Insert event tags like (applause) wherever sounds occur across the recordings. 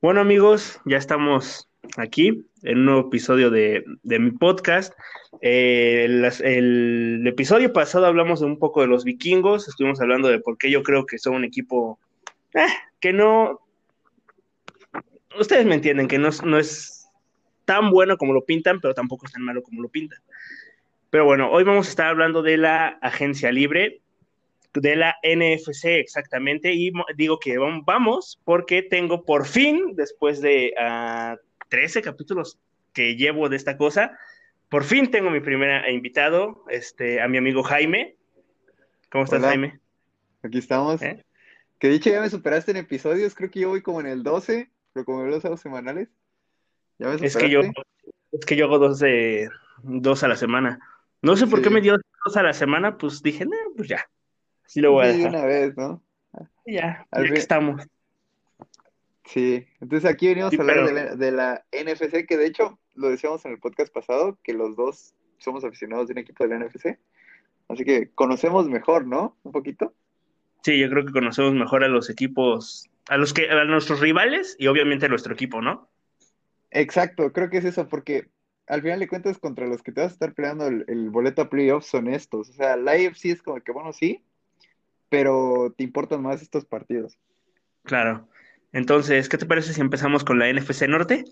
Bueno amigos, ya estamos aquí en un nuevo episodio de, mi podcast. Eh, el, episodio pasado hablamos de un poco de los vikingos, estuvimos hablando de por qué yo creo que son un equipo eh, que no... Ustedes me entienden, que no, no es tan bueno como lo pintan, pero tampoco es tan malo como lo pintan. Pero bueno, hoy vamos a estar hablando de la agencia libre de la NFC exactamente. Y digo que vamos porque tengo por fin, después de 13 ah, capítulos que llevo de esta cosa, por fin tengo mi primer invitado, este, a mi amigo Jaime. ¿Cómo estás, Jaime? Aquí estamos. ¿Eh? Que dicho ya me superaste en episodios, creo que yo voy como en el 12, pero como los hago semanales. ¿Ya me es que yo es que yo hago dos de dos a la semana. No sé por qué me dio dos a la semana, pues dije, no, pues ya. Sí lo voy a dejar. una vez, ¿no? Ya, Al estamos. Sí, entonces aquí venimos a hablar de, la, NFC, que de hecho lo decíamos en el podcast pasado, que los dos somos aficionados de un equipo de la NFC. Así que conocemos mejor, ¿no? Un poquito. Sí, yo creo que conocemos mejor a los equipos, a los que, a nuestros rivales y obviamente a nuestro equipo, ¿no? Exacto, creo que es eso, porque al final de cuentas contra los que te vas a estar peleando el, el boleto a playoffs son estos. O sea, la AFC es como que, bueno, sí, pero te importan más estos partidos. Claro. Entonces, ¿qué te parece si empezamos con la NFC Norte?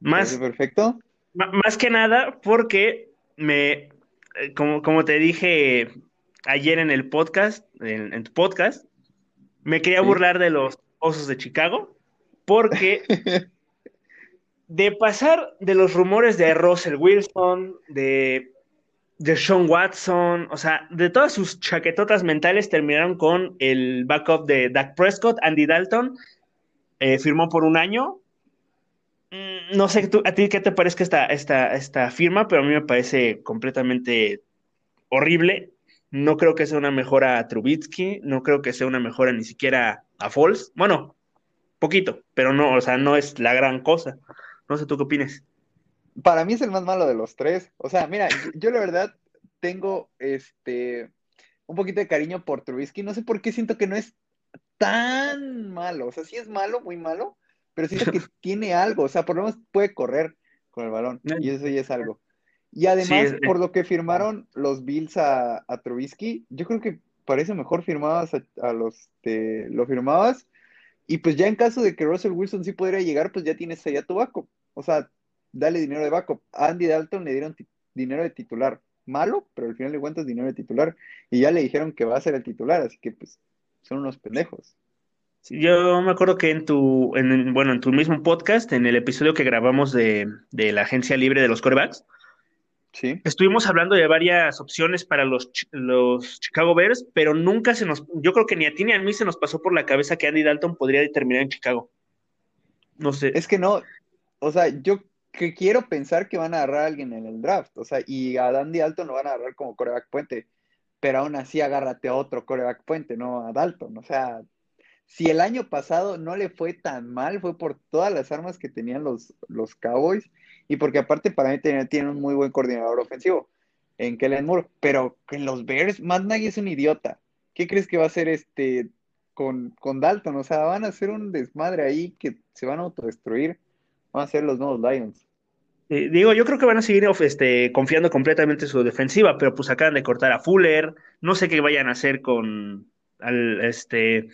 Más. Perfecto. Más que nada, porque me, eh, como, como te dije ayer en el podcast, en, tu podcast, me quería burlar de los osos de Chicago, porque (laughs) de pasar de los rumores de Russell Wilson, de de Sean Watson, o sea, de todas sus chaquetotas mentales terminaron con el backup de Dak Prescott, Andy Dalton, eh, firmó por un año. Mm, no sé a ti qué te parece esta, esta, esta firma, pero a mí me parece completamente horrible. No creo que sea una mejora a Trubitsky, no creo que sea una mejora ni siquiera a Foles. Bueno, poquito, pero no, o sea, no es la gran cosa. No sé tú qué opinas para mí es el más malo de los tres. O sea, mira, yo la verdad tengo este un poquito de cariño por Trubisky. No sé por qué siento que no es tan malo. O sea, sí es malo, muy malo, pero siento que (laughs) tiene algo. O sea, por lo menos puede correr con el balón. Y eso ya es algo. Y además, por lo que firmaron los Bills a, Trubisky, yo creo que parece mejor firmabas a, los de, lo firmabas. Y pues ya en caso de que Russell Wilson sí pudiera llegar, pues ya tienes allá tu. O sea, dale dinero de backup. A Andy Dalton le dieron dinero de titular. Malo, pero al final de cuentas dinero de titular. Y ya le dijeron que va a ser el titular, así que pues son unos pendejos. yo me acuerdo que en tu, en, bueno, en tu mismo podcast, en el episodio que grabamos de, la agencia libre de los corebacks, sí. estuvimos hablando de varias opciones para los, los Chicago Bears, pero nunca se nos, yo creo que ni a ti ni a mí se nos pasó por la cabeza que Andy Dalton podría terminar en Chicago. No sé. Es que no, o sea, yo que quiero pensar que van a agarrar a alguien en el draft, o sea, y a Dandy Alton lo van a agarrar como coreback puente, pero aún así agárrate a otro coreback puente, no a Dalton, o sea, si el año pasado no le fue tan mal, fue por todas las armas que tenían los, los Cowboys, y porque aparte para mí tienen, un muy buen coordinador ofensivo en Kellen Moore, pero en los Bears, Matt Nagy es un idiota. ¿Qué crees que va a hacer este con, con Dalton? O sea, van a hacer un desmadre ahí que se van a autodestruir. Van a ser los nuevos Lions. Eh, digo, yo creo que van a seguir este, confiando completamente en su defensiva, pero pues acaban de cortar a Fuller. No sé qué vayan a hacer con este,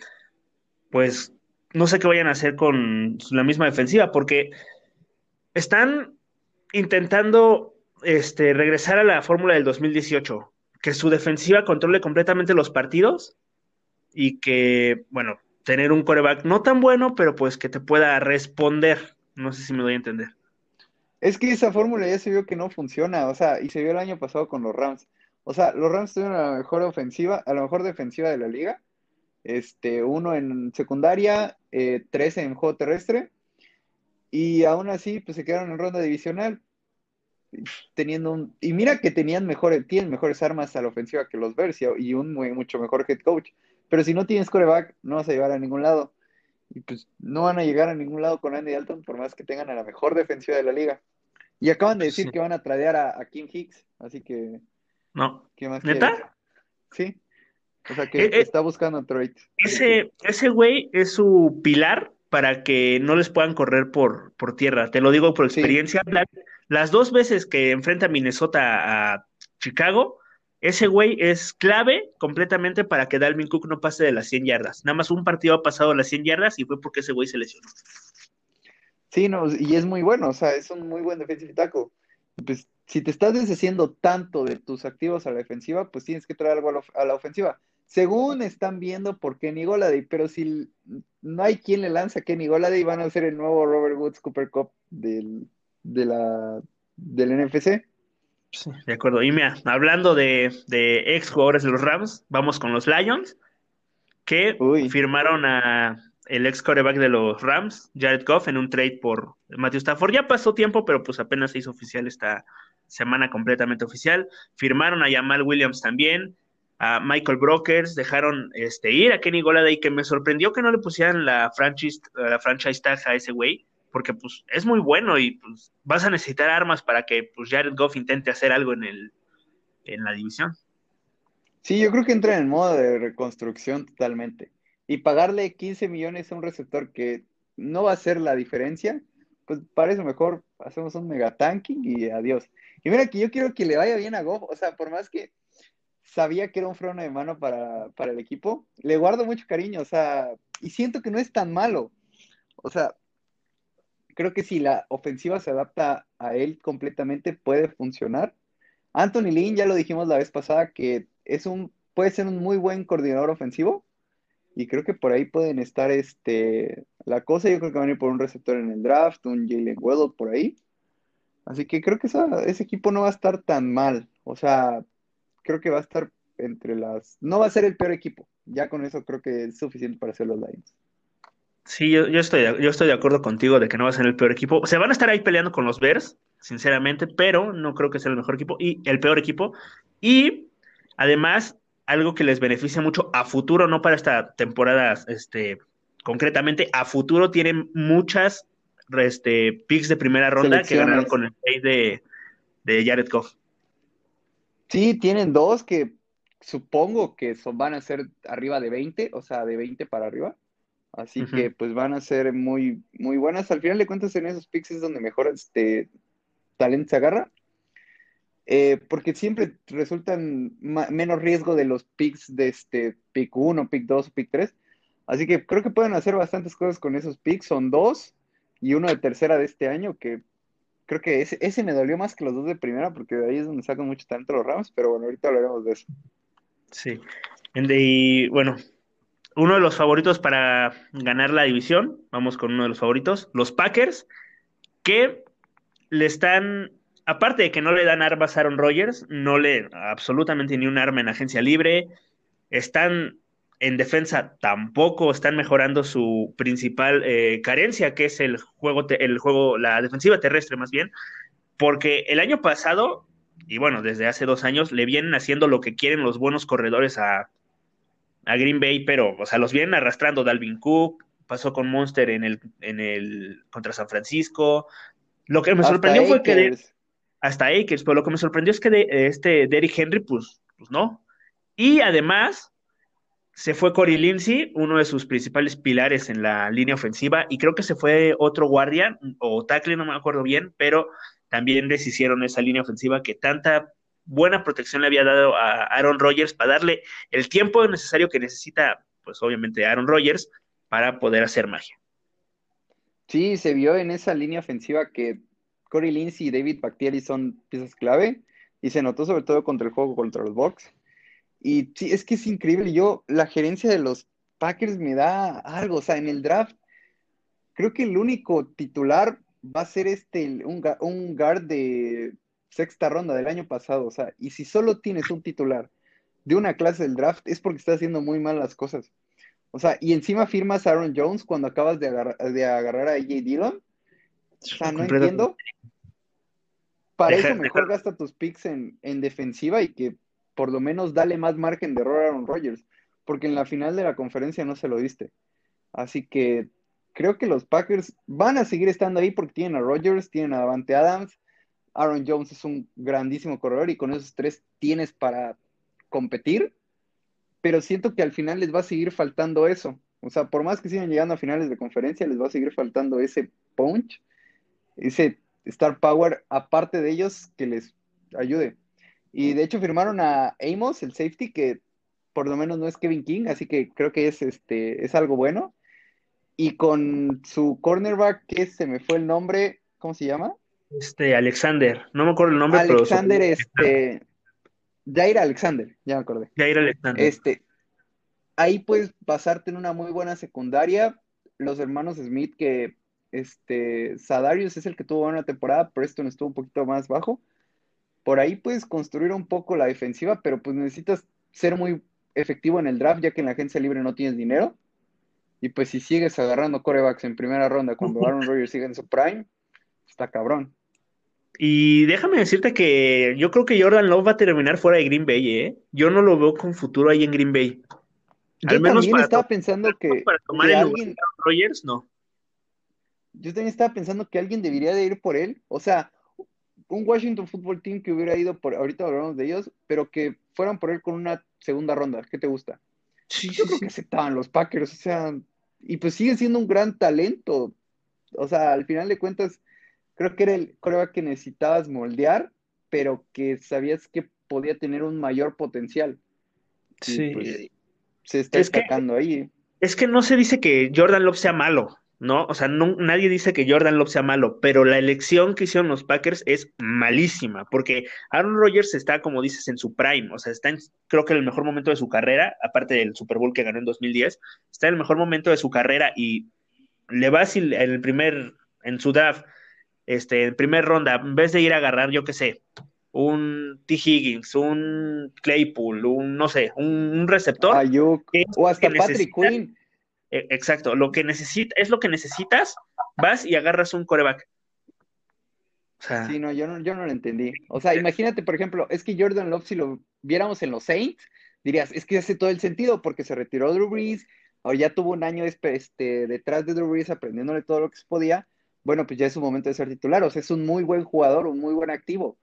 pues no sé qué vayan a hacer con la misma defensiva, porque están intentando este, regresar a la fórmula del 2018, que su defensiva controle completamente los partidos y que, bueno, tener un coreback no tan bueno, pero pues que te pueda responder. No sé si me doy a entender. Es que esa fórmula ya se vio que no funciona, o sea, y se vio el año pasado con los Rams. O sea, los Rams tuvieron la mejor ofensiva, a la mejor defensiva de la liga. Este, uno en secundaria, eh, tres en juego terrestre. Y aún así, pues se quedaron en ronda divisional. Teniendo un. Y mira que tenían mejores, tienen mejores armas a la ofensiva que los Bears y un mucho mejor head coach. Pero si no tienes coreback, no vas a llegar a ningún lado. Y pues no van a llegar a ningún lado con Andy Dalton, por más que tengan a la mejor defensiva de la liga. Y acaban de decir que van a tradear a, Kim Hicks, así que. No. ¿Qué más ¿Neta? Sí. O sea que eh, eh, está buscando a Detroit. Ese, ese güey es su pilar para que no les puedan correr por, por tierra. Te lo digo por experiencia. las dos veces que enfrenta Minnesota a Chicago, ese güey es clave completamente para que Dalvin Cook no pase de las 100 yardas. Nada más un partido ha pasado las 100 yardas y fue porque ese güey se lesionó. Sí, no, y es muy bueno, o sea, es un muy buen defensive tackle. Pues si te estás deshaciendo tanto de tus activos a la defensiva, pues tienes que traer algo a la ofensiva según están viendo por Kenny Goladay, pero si no hay quien le lanza a Kenny Goladay, van a ser el nuevo Robert Woods Cooper Cup del, de la, del NFC. Sí, de acuerdo. Y mira, hablando de, ex jugadores de los Rams, vamos con los Lions, que firmaron a el ex coreback de los Rams, Jared Goff, en un trade por Matthew Stafford. Ya pasó tiempo, pero pues apenas se hizo oficial esta semana completamente oficial. Firmaron a Jamal Williams también a Michael Brokers, dejaron este, ir a Kenny Goladay, que me sorprendió que no le pusieran la franchise, la franchise tag a ese güey, porque pues es muy bueno y pues vas a necesitar armas para que pues Jared Goff intente hacer algo en el en la división. Sí, yo creo que entra en modo de reconstrucción totalmente. Y pagarle 15 millones a un receptor que no va a ser la diferencia, pues para eso mejor hacemos un mega tanking y adiós. Y mira que yo quiero que le vaya bien a Goff, o sea, por más que sabía que era un freno de mano para, el equipo. Le guardo mucho cariño, o sea, y siento que no es tan malo. O sea, creo que si la ofensiva se adapta a él completamente, puede funcionar. Anthony Lynn, ya lo dijimos la vez pasada, que es un, puede ser un muy buen coordinador ofensivo. Y creo que por ahí pueden estar este, la cosa. Yo creo que van a ir por un receptor en el draft, un Jalen Weddle por ahí. Así que creo que ese equipo no va a estar tan mal. O sea, creo que va a estar entre las... No va a ser el peor equipo. Ya con eso creo que es suficiente para hacer los Lions. Sí, yo, estoy, yo estoy de acuerdo contigo de que no va a ser el peor equipo. Se van a estar ahí peleando con los Bears, sinceramente, pero no creo que sea el mejor equipo y el peor equipo. Y además, algo que les beneficia mucho a futuro, no para esta temporada, este, concretamente, a futuro tienen muchas este, picks de primera ronda que ganaron con el play de, de Jared Goff. Sí, tienen dos que supongo que son, van a ser arriba de 20, o sea, de 20 para arriba. Así que pues van a ser muy, muy buenas. Al final de cuentas, en esos picks es donde mejor este talento se agarra. Eh, porque siempre resultan menos riesgo de los picks de este pick 1, pick 2 o pick 3. Así que creo que pueden hacer bastantes cosas con esos picks. Son dos y uno de tercera de este año que creo que ese, ese me dolió más que los dos de primera, porque de ahí es donde sacan mucho talento los Rams, pero bueno, ahorita hablaremos de eso. Sí. Y bueno, uno de los favoritos para ganar la división, vamos con uno de los favoritos, los Packers, que le están, aparte de que no le dan armas a Aaron Rodgers, no le absolutamente ni un arma en agencia libre, están en defensa tampoco están mejorando su principal eh, carencia, que es el juego, el juego, la defensiva terrestre más bien, porque el año pasado, y bueno, desde hace dos años, le vienen haciendo lo que quieren los buenos corredores a, Green Bay, pero, o sea, los vienen arrastrando. Dalvin Cook, pasó con Monster en el, en el contra San Francisco. Lo que me sorprendió fue que hasta Akers, pero lo que me sorprendió es que de, este Derrick Henry, pues, pues no. Y además, se fue Corey Lindsey, uno de sus principales pilares en la línea ofensiva, y creo que se fue otro guardia o tackle, no me acuerdo bien, pero también deshicieron esa línea ofensiva que tanta buena protección le había dado a Aaron Rodgers para darle el tiempo necesario que necesita, pues obviamente Aaron Rodgers, para poder hacer magia. Sí, se vio en esa línea ofensiva que Corey Lindsey y David Bactieri son piezas clave, y se notó sobre todo contra el juego contra los Bucks y sí, es que es increíble. Yo, la gerencia de los Packers me da algo. O sea, en el draft, creo que el único titular va a ser este, un, un guard de sexta ronda del año pasado. O sea, y si solo tienes un titular de una clase del draft, es porque estás haciendo muy mal las cosas. O sea, y encima firmas Aaron Jones cuando acabas de, de agarrar a AJ Dillon. O sea, no entiendo. Para eso mejor gasta tus picks en, en defensiva y que por lo menos dale más margen de error a Aaron Rodgers, porque en la final de la conferencia no se lo diste. Así que creo que los Packers van a seguir estando ahí porque tienen a Rodgers, tienen a Davante Adams, Aaron Jones es un grandísimo corredor y con esos tres tienes para competir, pero siento que al final les va a seguir faltando eso. O sea, por más que sigan llegando a finales de conferencia, les va a seguir faltando ese punch, ese star power, aparte de ellos, que les ayude. Y de hecho firmaron a Amos, el safety, que por lo menos no es Kevin King, así que creo que es, este, es algo bueno. Y con su cornerback, que se me fue el nombre, ¿cómo se llama? Este, Alexander, no me acuerdo el nombre, Alexander, pero... este, Jair Alexander, ya me acordé. Jair Alexander. Este, ahí puedes basarte en una muy buena secundaria. Los hermanos Smith, que este, Sadarius es el que tuvo una temporada, Preston estuvo un poquito más bajo. Por ahí puedes construir un poco la defensiva, pero pues necesitas ser muy efectivo en el draft, ya que en la agencia libre no tienes dinero. Y pues si sigues agarrando corebacks en primera ronda cuando Aaron Rodgers sigue en su prime, está cabrón. Y déjame decirte que yo creo que Jordan Love va a terminar fuera de Green Bay, ¿eh? Yo no lo veo con futuro ahí en Green Bay. Al yo también estaba pensando que, para tomar el alguien... lugar de Rodgers, no. Yo también estaba pensando que alguien debería de ir por él. O sea, un Washington Football Team que hubiera ido por, ahorita hablamos de ellos, pero que fueran por él con una segunda ronda. ¿Qué te gusta? Sí, Yo creo que aceptaban los Packers, o sea, y pues sigue siendo un gran talento. O sea, al final de cuentas, creo que era el creo que necesitabas moldear, pero que sabías que podía tener un mayor potencial. Sí. Pues, se está destacando ahí. Es que no se dice que Jordan Love sea malo. ¿No? O sea, nadie dice que Jordan Love sea malo, pero la elección que hicieron los Packers es malísima, porque Aaron Rodgers está, como dices, en su prime, o sea, está en, creo que en el mejor momento de su carrera, aparte del Super Bowl que ganó en 2010, está en el mejor momento de su carrera y le va en el primer, en su draft, este, en primer ronda, en vez de ir a agarrar, yo qué sé, un T. Higgins, un Claypool, un, no sé, un, receptor. o hasta Patrick Quinn e, exacto, lo que necesita, es lo que necesitas, vas y agarras un coreback. sí, no yo, no, yo no lo entendí. O sea, imagínate, por ejemplo, es que Jordan Love, si lo viéramos en los Saints, dirías, es que hace todo el sentido porque se retiró Drew Brees, o ya tuvo un año este, detrás de Drew Brees aprendiéndole todo lo que se podía. Bueno, pues ya es su momento de ser titular. O sea, es un muy buen jugador, un muy buen activo.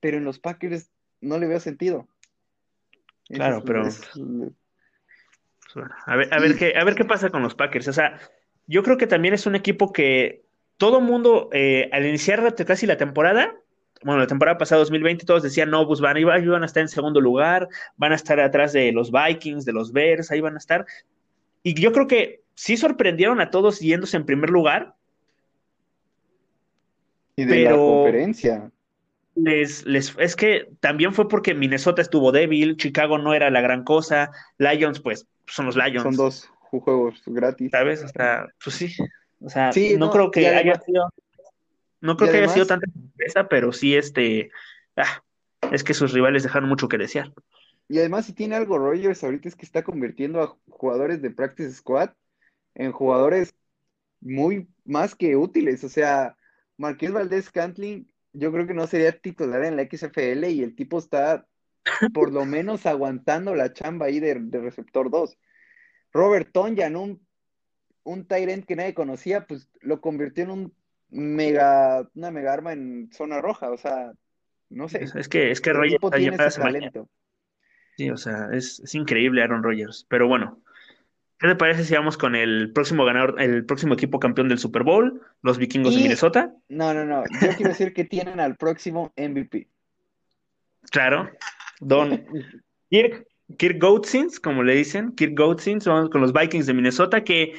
Pero en los Packers no le veo sentido. Claro, pero. A ver, a ver, qué, a ver qué pasa con los Packers. O sea, yo creo que también es un equipo que todo mundo, eh, al iniciar casi la temporada, bueno, la temporada pasada 2020, todos decían, no, pues van, ahí van a estar en segundo lugar, van a estar atrás de los Vikings, de los Bears, ahí van a estar. Y yo creo que sí sorprendieron a todos yéndose en primer lugar. Y de la conferencia. Les, les, es que también fue porque Minnesota estuvo débil, Chicago no era la gran cosa, Lions, pues son los Lions. Son dos juegos gratis. ¿Sabes? O sea, pues sí. O sea, no, creo que haya sido. No creo que haya sido tanta sorpresa, pero sí, este. Ah, es que sus rivales dejaron mucho que desear. Y además, si tiene algo Rogers ahorita es que está convirtiendo a jugadores de Practice Squad en jugadores muy más que útiles. O sea, Marqués Valdés Cantling, yo creo que no sería titular en la XFL y el tipo está por lo menos aguantando la chamba ahí de, receptor 2. Robert Tonyan, un, un Tyrant que nadie conocía, pues lo convirtió en un mega, una mega arma en zona roja, o sea, no sé. Es que, es que tiene ese talento. Sí, o sea, es, es, increíble Aaron Rodgers. Pero bueno, ¿qué te parece si vamos con el próximo ganador, el próximo equipo campeón del Super Bowl, los vikingos de Minnesota? No, no, no. Yo quiero decir que tienen al próximo MVP. Claro. Don Kirk, Kirk como le dicen, Kirk Goatsins, vamos con los Vikings de Minnesota, que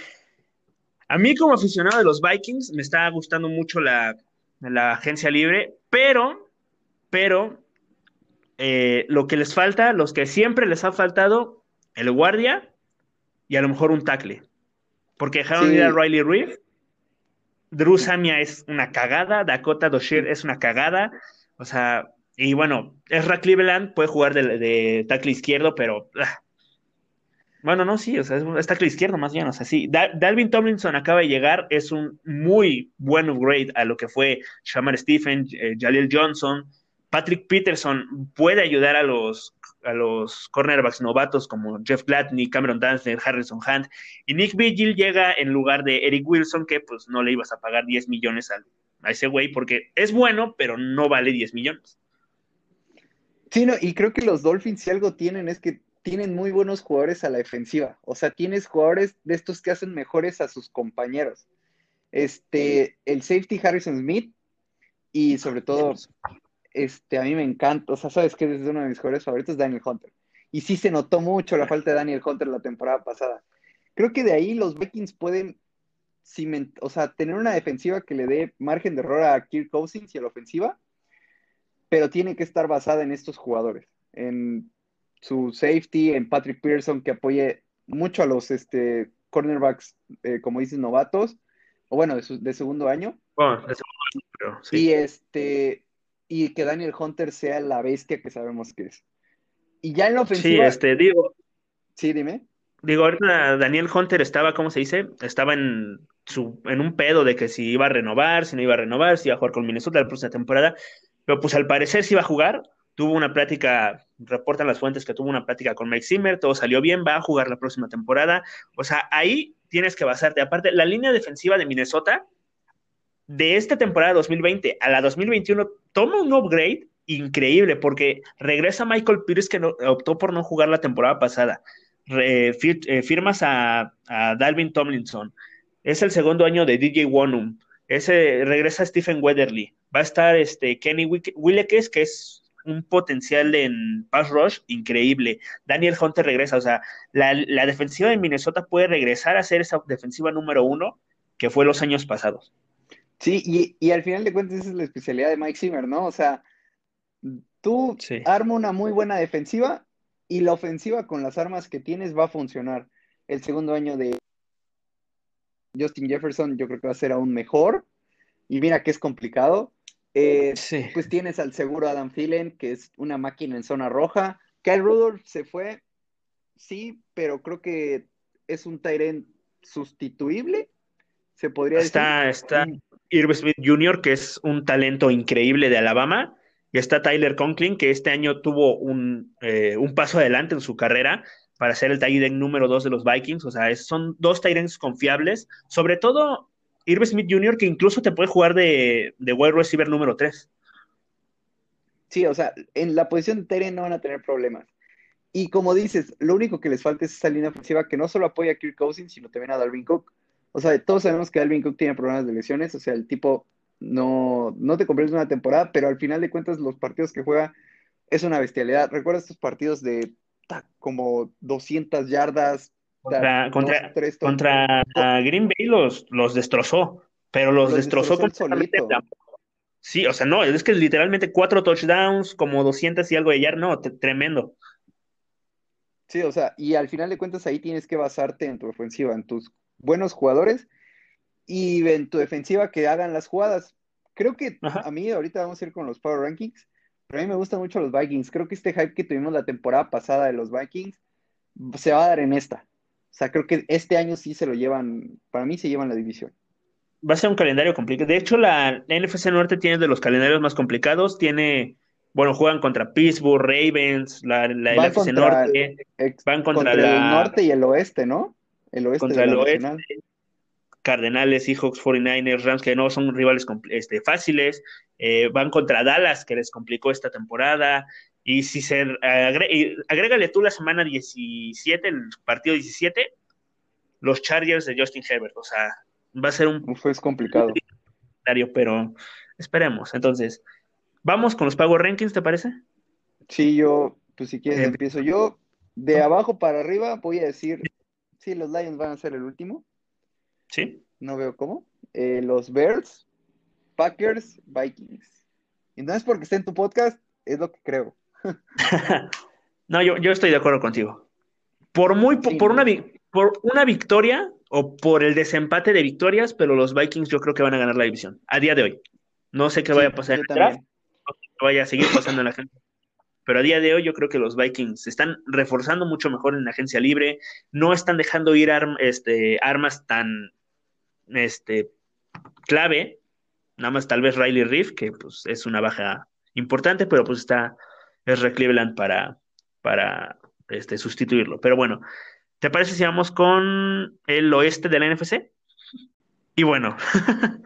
a mí como aficionado de los Vikings me está gustando mucho la, agencia libre, pero, pero, eh, lo que les falta, los que siempre les ha faltado, el guardia y a lo mejor un tackle. Porque dejaron ir a Riley Reef. Drew Samia es una cagada, Dakota Doshir es una cagada. O sea, y bueno, Ezra Cleveland puede jugar de, tackle izquierdo, pero. Ah. Bueno, no, sí, o sea, es, tackle izquierdo más bien, o sea, sí. Dalvin Tomlinson acaba de llegar, es un muy buen upgrade a lo que fue Shamar Stephen, eh, Jalil Johnson. Patrick Peterson puede ayudar a los, a los cornerbacks novatos como Jeff Gladney, Cameron Dancer, Harrison Hunt. Y Nick Vigil llega en lugar de Eric Wilson, que pues no le ibas a pagar 10 millones a, a ese güey, porque es bueno, pero no vale 10 millones. Sí, no, y creo que los Dolphins, si algo tienen, es que tienen muy buenos jugadores a la defensiva. O sea, tienes jugadores de estos que hacen mejores a sus compañeros. Este, el safety Harrison Smith y sobre todo, este, a mí me encanta, o sea, sabes que es uno de mis jugadores favoritos, Daniel Hunter. Y sí se notó mucho la falta de Daniel Hunter la temporada pasada. Creo que de ahí los Vikings pueden o sea, tener una defensiva que le dé margen de error a Kirk Cousins y a la ofensiva, pero tiene que estar basada en estos jugadores, en su safety, en Patrick Pearson, que apoye mucho a los este, cornerbacks, eh, como dices, novatos, o bueno, de, segundo año. Bueno, de segundo año, pero sí. Y, este, y que Daniel Hunter sea la bestia que sabemos que es. Y ya en la ofensiva. Sí, este, digo. Sí, dime. Digo, ahorita Daniel Hunter estaba, ¿cómo se dice? Estaba en su, en un pedo de que si iba a renovar, si no iba a renovar, si iba a jugar con Minnesota la próxima temporada. Pero pues al parecer sí iba a jugar. Tuvo una plática, reportan las fuentes que tuvo una plática con Mike Zimmer, todo salió bien, va a jugar la próxima temporada. O sea, ahí tienes que basarte. Aparte, la línea defensiva de Minnesota, de esta temporada 2020 a la 2021, toma un upgrade increíble porque regresa Michael Pierce que optó por no jugar la temporada pasada. Eh, firmas a, a Dalvin Tomlinson, es el segundo año de DJ Wonum. Ese regresa Stephen Weatherly. Va a estar este Kenny Willekes, que es un potencial en pass rush increíble. Daniel Hunter regresa. O sea, la, defensiva de Minnesota puede regresar a ser esa defensiva número uno que fue los años pasados. Sí, y, al final de cuentas esa es la especialidad de Mike Zimmer, ¿no? O sea, tú arma una muy buena defensiva y la ofensiva con las armas que tienes va a funcionar. El segundo año de Justin Jefferson yo creo que va a ser aún mejor. Y mira que es complicado. Eh, pues tienes al seguro Adam Thielen, que es una máquina en zona roja. Kyle Rudolph se fue, sí, pero creo que es un Tyrant sustituible, se podría está, decir. Está Irv Smith Jr., que es un talento increíble de Alabama, y está Tyler Conklin, que este año tuvo un, eh, un paso adelante en su carrera para ser el tight número dos de los Vikings. O sea, son dos tight confiables. Sobre todo Irv Smith Jr., que incluso te puede jugar de, de wide receiver número 3. Sí, o sea, en la posición de Tyrion no van a tener problemas. Y como dices, lo único que les falta es esa línea ofensiva que no solo apoya a Kirk Cousins, sino también a Dalvin Cook. O sea, todos sabemos que Dalvin Cook tiene problemas de lesiones, o sea, el tipo no, no te compres una temporada, pero al final de cuentas los partidos que juega es una bestialidad. ¿Recuerdas estos partidos de como 200 yardas. Contra, contra, Green Bay los, los destrozó, pero los, destrozó, completamente. Sí, o sea, no, es que literalmente cuatro touchdowns, como 200 y algo de yardas, no, tremendo. Sí, o sea, y al final de cuentas ahí tienes que basarte en tu ofensiva, en tus buenos jugadores y en tu defensiva que hagan las jugadas. Creo que a mí ahorita vamos a ir con los Power Rankings. Pero a mí me gustan mucho los Vikings. Creo que este hype que tuvimos la temporada pasada de los Vikings se va a dar en esta. O sea, creo que este año sí se lo llevan, para mí se llevan la división. Va a ser un calendario complicado. De hecho, la, NFC Norte tiene de los calendarios más complicados. Tiene, bueno, juegan contra Pittsburgh, Ravens, la, la NFC Norte. van contra, el norte y el oeste, ¿no? El oeste. Contra el oeste. Cardenales, Seahawks, 49ers, Rams, que no son rivales este, fáciles. Eh, van contra Dallas, que les complicó esta temporada. Y si se agrégale tú la semana 17, el partido 17, los Chargers de Justin Herbert. O sea, va a ser un. Fue complicado. Pero esperemos. Entonces, vamos con los Power Rankings, ¿te parece? Sí, yo, pues si quieres, eh, empiezo yo. De abajo para arriba, voy a decir: sí, los Lions van a ser el último. Sí. No veo cómo. Eh, los Bears, Packers, Vikings. Y no es porque esté en tu podcast, es lo que creo. (laughs) no, yo, yo estoy de acuerdo contigo. Por muy por, una, por una victoria o por el desempate de victorias, pero los Vikings yo creo que van a ganar la división a día de hoy. No sé qué vaya a pasar en el draft, vaya a seguir pasando en la gente. Pero a día de hoy yo creo que los Vikings se están reforzando mucho mejor en la agencia libre, no están dejando ir este, armas tan este, clave, nada más tal vez Riley Reef, que pues es una baja importante, pero pues está es Cleveland para, para este, sustituirlo. Pero bueno, ¿te parece si vamos con el oeste de la NFC? Y bueno, (laughs)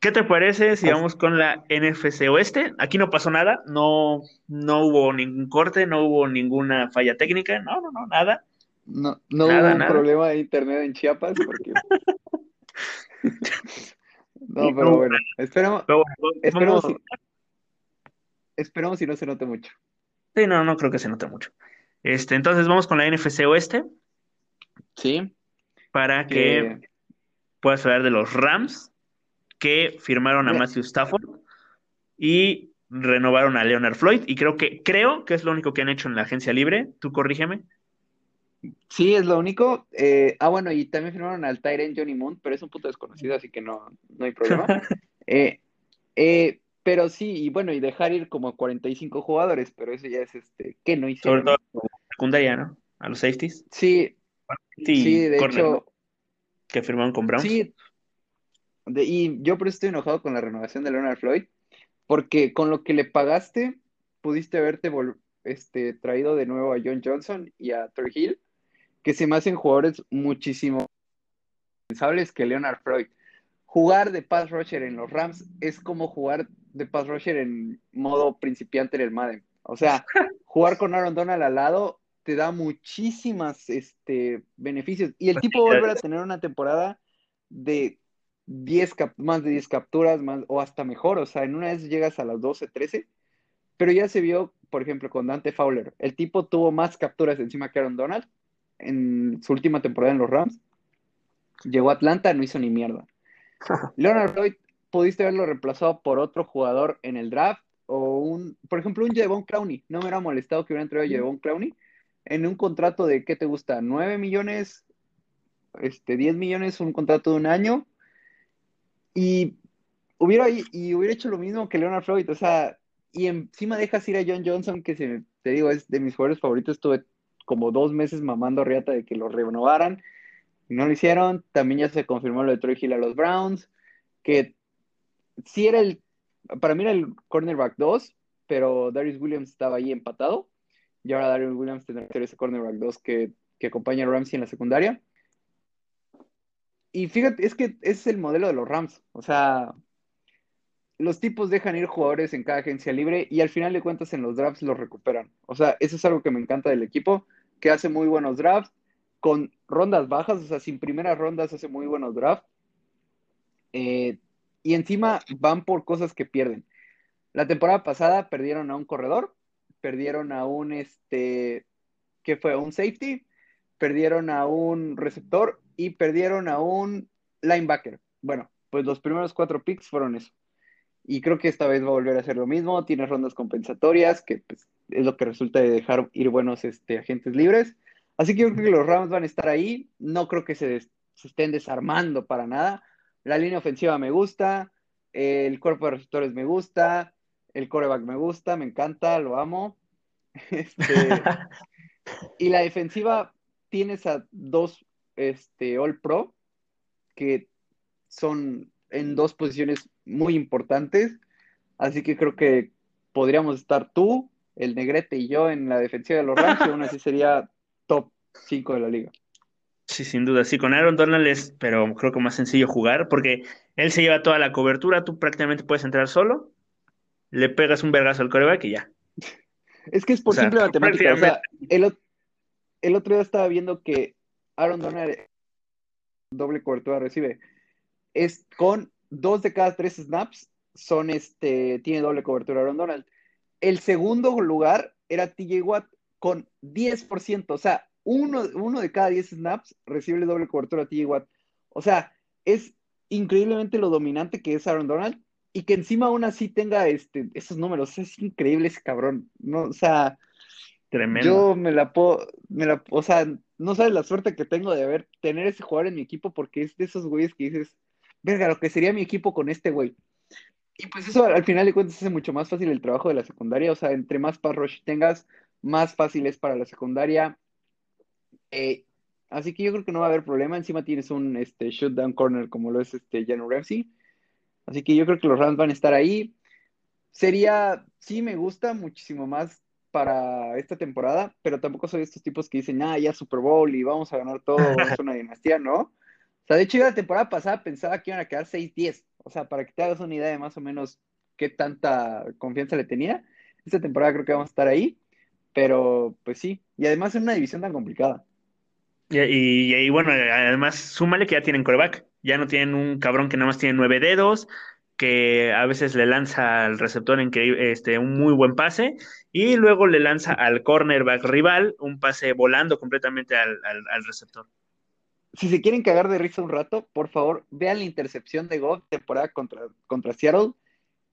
¿Qué te parece si vamos con la NFC Oeste? Aquí no pasó nada, no, no hubo ningún corte, no hubo ninguna falla técnica, no, no, no, nada. No, no hubo un problema de internet en Chiapas porque... (laughs) (laughs) no, pero bueno, esperemos, esperemos, si, esperemos si no se note mucho. Sí, no, no creo que se note mucho. Este, entonces vamos con la NFC Oeste. Sí. Para que puedas hablar de los Rams que firmaron a Matthew Stafford y renovaron a Leonard Floyd. Y creo que, creo que es lo único que han hecho en la agencia libre. Tú corrígeme. Sí, es lo único. Eh, ah, bueno, y también firmaron al Tyrant Johnny Moon, pero es un punto desconocido, así que no, no hay problema. (laughs) Eh, eh, pero sí, y bueno, y dejar ir como 45 jugadores, pero eso ya es este, ¿qué no hicieron? Sobre todo secundaria, ¿no? A los safeties. Sí, sí, de hecho. Que firmaron con Browns. Sí, y yo por eso estoy enojado con la renovación de Leonard Floyd, porque con lo que le pagaste, pudiste haberte este, traído de nuevo a John Johnson y a Troy Hill, que se me hacen jugadores muchísimo pensables que Leonard Floyd. Jugar de pass rusher en los Rams es como jugar de pass rusher en modo principiante en el Madden. O sea, jugar con Aaron Donald al lado te da muchísimas este, beneficios. Y el tipo va a tener una temporada de 10 más de 10 capturas, más, o hasta mejor. O sea, en una vez llegas a las 12, 13. Pero ya se vio, por ejemplo, con Dante Fowler. El tipo tuvo más capturas encima que Aaron Donald en su última temporada en los Rams. Llegó a Atlanta, no hizo ni mierda. (laughs) Leonard Floyd, pudiste haberlo reemplazado por otro jugador en el draft o un, por ejemplo, un Jevon Clowney. No me hubiera molestado que hubiera entrado Jevon Clowney en un contrato de, ¿qué te gusta? ¿9 millones? Este, 10 millones, un contrato de un año. Y hubiera, y hubiera hecho lo mismo que Leonard Floyd. O sea, y encima dejas ir a John Johnson, que se, te digo, es de mis jugadores favoritos. Estuve como dos meses mamando a Riata de que lo renovaran. No lo hicieron. También ya se confirmó lo de Troy Hill a los Browns. Que sí era el, para mí era el cornerback 2, pero Darius Williams estaba ahí empatado. Y ahora Darius Williams tendrá que ser ese cornerback 2 que, que acompaña a Ramsey en la secundaria. Y fíjate, es que ese es el modelo de los Rams. O sea, los tipos dejan ir jugadores en cada agencia libre y al final de cuentas en los drafts los recuperan. O sea, eso es algo que me encanta del equipo, que hace muy buenos drafts con rondas bajas, o sea, sin primeras rondas hace muy buenos drafts. Eh, y encima van por cosas que pierden. La temporada pasada perdieron a un corredor, perdieron a un, este, ¿qué fue? Un safety, perdieron a un receptor y perdieron a un linebacker. Bueno, pues los primeros cuatro picks fueron eso. Y creo que esta vez va a volver a hacer lo mismo. Tiene rondas compensatorias, que pues, es lo que resulta de dejar ir buenos este, agentes libres. Así que yo creo que los Rams van a estar ahí. No creo que se, estén desarmando para nada. La línea ofensiva me gusta. El cuerpo de receptores me gusta. El coreback me gusta, me encanta, lo amo. (laughs) Este, y la defensiva tienes a dos este, All Pro, que son en dos posiciones muy importantes. Así que creo que podríamos estar tú, el Negrete y yo en la defensiva de los Rams, y aún así sería top 5 de la liga. Sí, sin duda. Sí, con Aaron Donald es, pero creo que más sencillo jugar, porque él se lleva toda la cobertura, tú prácticamente puedes entrar solo, le pegas un vergazo al coreback y ya. Es que es por simple matemática. O sea, el, el otro día estaba viendo que Aaron Donald doble cobertura recibe. Es con dos de cada tres snaps son este, tiene doble cobertura Aaron Donald. El segundo lugar era TJ Watt con 10%, o sea, uno, uno de cada 10 snaps recibe doble cobertura a TJ Watt. O sea, es increíblemente lo dominante que es Aaron Donald y que encima aún así tenga este, esos números. Es increíble ese cabrón. No, o sea, Tremendo. yo me la puedo, me la, o sea, no sabes la suerte que tengo de haber, tener ese jugador en mi equipo porque es de esos güeyes que dices, verga, lo que sería mi equipo con este güey. Y pues eso al final de cuentas hace mucho más fácil el trabajo de la secundaria, o sea, entre más pass rush tengas, más fácil es para la secundaria. Eh, así que yo creo que no va a haber problema, encima tienes un este, down corner como lo es este Janu Ramsey. Así que yo creo que los Rams van a estar ahí. Sería, sí me gusta muchísimo más para esta temporada, pero tampoco soy de estos tipos que dicen, ah, ya Super Bowl y vamos a ganar todo, (laughs) es una dinastía, ¿no? O sea, de hecho, yo la temporada pasada pensaba que iban a quedar 6-10. O sea, para que te hagas una idea de más o menos qué tanta confianza le tenía. Esta temporada creo que vamos a estar ahí. Pero, pues sí. Y además es una división tan complicada. Y, y, y, bueno, además, súmale que ya tienen coreback. Ya no tienen un cabrón que nada más tiene nueve dedos, que a veces le lanza al receptor que, este, un muy buen pase, y luego le lanza al cornerback rival un pase volando completamente al, al, al receptor si se quieren cagar de risa un rato, por favor, vean la intercepción de Goff temporada contra, contra Seattle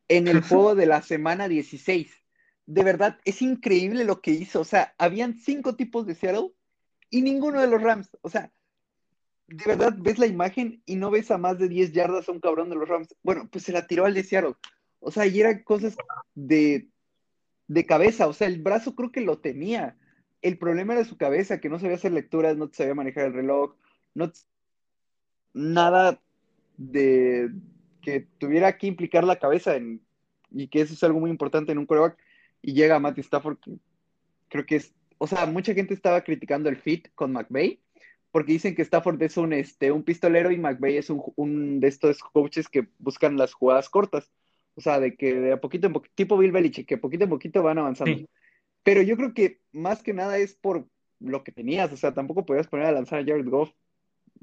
en el (laughs) juego de la semana 16. De verdad, es increíble lo que hizo. O sea, habían cinco tipos de Seattle y ninguno de los Rams. O sea, de verdad, ves la imagen y no ves a más de 10 yardas a un cabrón de los Rams. Bueno, pues se la tiró al de Seattle. O sea, y eran cosas de, de cabeza. O sea, el brazo creo que lo tenía. El problema era su cabeza, que no sabía hacer lecturas, no sabía manejar el reloj no nada de que tuviera que implicar la cabeza y que eso es algo muy importante en un coreback y llega Matty Stafford creo que es o sea mucha gente estaba criticando el fit con McVeigh porque dicen que Stafford es un este un pistolero y McVeigh es un, un de estos coaches que buscan las jugadas cortas o sea de que de a poquito en poquito tipo Bill Belichick que poquito en poquito van avanzando pero yo creo que más que nada es por lo que tenías o sea tampoco podías poner a lanzar a Jared Goff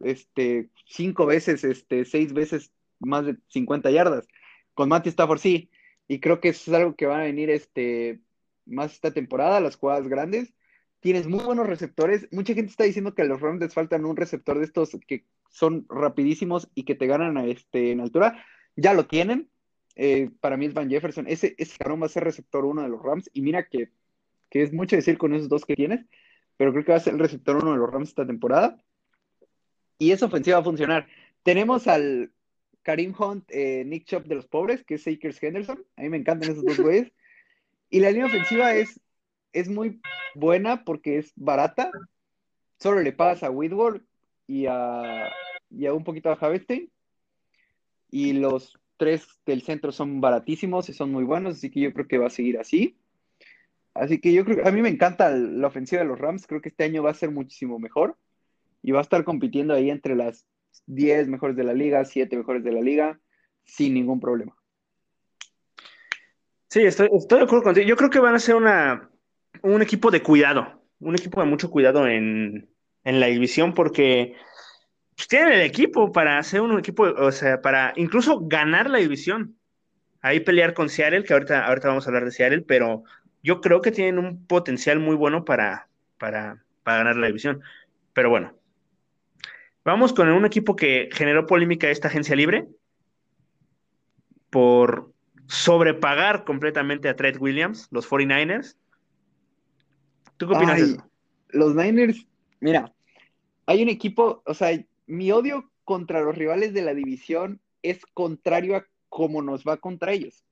este, cinco veces, este, seis veces más de 50 yardas. Con Matty Stafford sí, y creo que eso es algo que va a venir este, más esta temporada, las jugadas grandes. Tienes muy buenos receptores. Mucha gente está diciendo que a los Rams les faltan un receptor de estos que son rapidísimos y que te ganan a este, en altura. Ya lo tienen. Eh, para mí es Van Jefferson. Ese, ese cabrón va a ser receptor uno de los Rams. Y mira que, que es mucho decir con esos dos que tienes, pero creo que va a ser el receptor uno de los Rams esta temporada y esa ofensiva va a funcionar. Tenemos al Karim Hunt, eh, Nick Chop de los pobres, que es Akers Henderson. A mí me encantan esos dos (laughs) güeyes. Y la línea ofensiva es, es muy buena porque es barata. Solo le pagas a Whitworth y a, y a un poquito a Javestein. Y los tres del centro son baratísimos y son muy buenos, así que yo creo que va a seguir así. Así que yo creo que a mí me encanta la ofensiva de los Rams, creo que este año va a ser muchísimo mejor y va a estar compitiendo ahí entre las 10 mejores de la liga, 7 mejores de la liga, sin ningún problema. Sí, estoy, estoy de acuerdo contigo. Yo creo que van a ser una, un equipo de cuidado, un equipo de mucho cuidado en, en la división porque pues, tienen el equipo para hacer un equipo, o sea, para incluso ganar la división. Ahí pelear con Seattle, que ahorita, ahorita vamos a hablar de Seattle, pero yo creo que tienen un potencial muy bueno para, para, para ganar la división. Pero bueno, Vamos con un equipo que generó polémica esta agencia libre por sobrepagar completamente a Trent Williams, los 49ers. ¿Tú qué opinas de eso? Los Niners, mira, hay un equipo, o sea, mi odio contra los rivales de la división es contrario a cómo nos va contra ellos.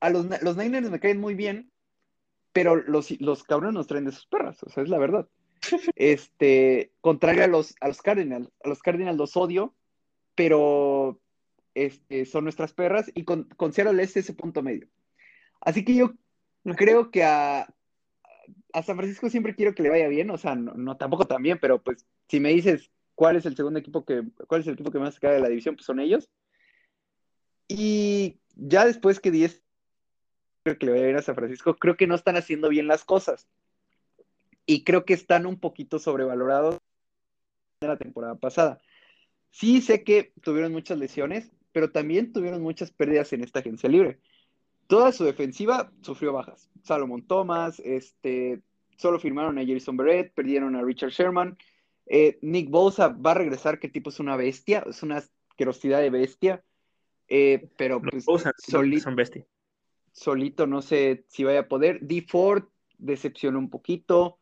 A los, los Niners me caen muy bien, pero los, los cabrones nos traen de sus perras, o sea, es la verdad. (laughs) Este, contrario a los, a los Cardinals. A los Cardinals los odio, pero este, son nuestras perras y con, con Seattle es ese punto medio. Así que yo creo que a, a San Francisco siempre quiero que le vaya bien, o sea, no, tampoco tan bien, pero pues si me dices cuál es el segundo equipo que, cuál es el equipo que más cae de la división, pues son ellos. Y ya después que 10 creo que le vaya bien a San Francisco, creo que no están haciendo bien las cosas y creo que están un poquito sobrevalorados de la temporada pasada. Sí sé que tuvieron muchas lesiones, pero también tuvieron muchas pérdidas en esta agencia libre. Toda su defensiva sufrió bajas. Salomon Thomas, este, solo firmaron a Jason Barrett, perdieron a Richard Sherman. Eh, Nick Bosa va a regresar, que tipo es una bestia, es una asquerosidad de bestia. Eh, pero pues, solito, solito no sé si vaya a poder. D. Ford decepcionó un poquito.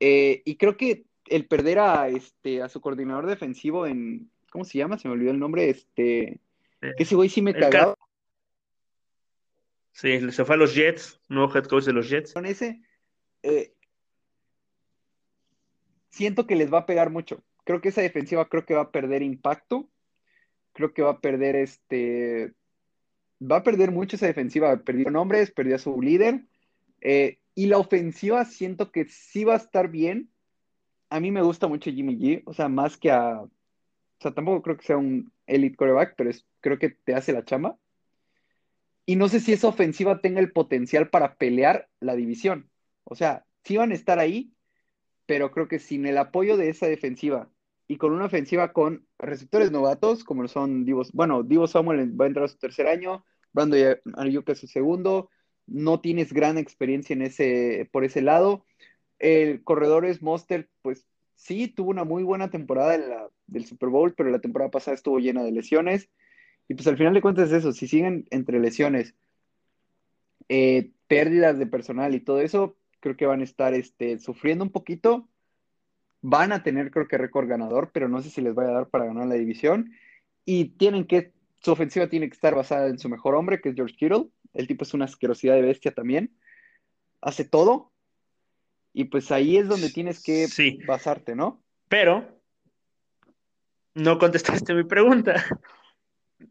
Eh, y creo que el perder a, este, a su coordinador defensivo en, ¿cómo se llama? Se me olvidó el nombre, este, que ese güey sí me cagaba. Sí, se fue a los Jets, nuevo head coach de los Jets. Con ese, eh, siento que les va a pegar mucho. Creo que esa defensiva creo que va a perder impacto. Creo que va a perder este. Va a perder mucho esa defensiva. Perdió nombres, perdió a su líder. Eh, y la ofensiva siento que sí va a estar bien. A mí me gusta mucho Jimmy G, o sea, más que a, O sea, tampoco creo que sea un elite coreback, pero es, creo que te hace la chamba. Y no sé si esa ofensiva tenga el potencial para pelear la división. O sea, sí van a estar ahí, pero creo que sin el apoyo de esa defensiva y con una ofensiva con receptores novatos, como son Divo, bueno, Divo Samuel va a entrar a su tercer año, Brando Ayuka su segundo, no tienes gran experiencia en ese, por ese lado. El corredor es Monster, pues sí, tuvo una muy buena temporada del Super Bowl, pero la temporada pasada estuvo llena de lesiones. Y pues al final de cuentas es eso, si siguen entre lesiones, eh, pérdidas de personal y todo eso, creo que van a estar este, sufriendo un poquito. Van a tener, creo que, récord ganador, pero no sé si les vaya a dar para ganar la división. Y tienen que, su ofensiva tiene que estar basada en su mejor hombre, que es George Kittle. El tipo es una asquerosidad de bestia también. Hace todo. Y pues ahí es donde tienes que basarte, ¿no? Pero no contestaste mi pregunta.